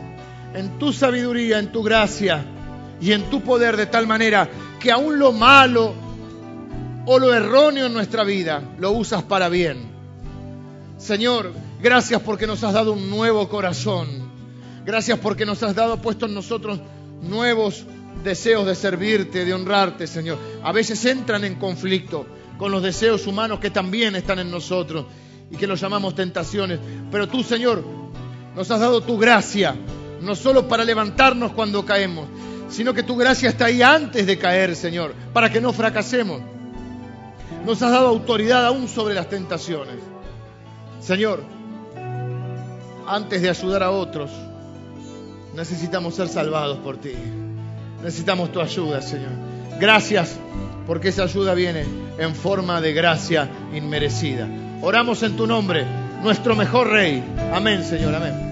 en tu sabiduría, en tu gracia y en tu poder de tal manera que aún lo malo o lo erróneo en nuestra vida lo usas para bien. Señor, gracias porque nos has dado un nuevo corazón. Gracias porque nos has dado, puesto en nosotros nuevos deseos de servirte, de honrarte, Señor. A veces entran en conflicto con los deseos humanos que también están en nosotros y que los llamamos tentaciones. Pero tú, Señor, nos has dado tu gracia, no solo para levantarnos cuando caemos, sino que tu gracia está ahí antes de caer, Señor, para que no fracasemos. Nos has dado autoridad aún sobre las tentaciones. Señor, antes de ayudar a otros, necesitamos ser salvados por ti. Necesitamos tu ayuda, Señor. Gracias porque esa ayuda viene en forma de gracia inmerecida. Oramos en tu nombre, nuestro mejor Rey. Amén, Señor, amén.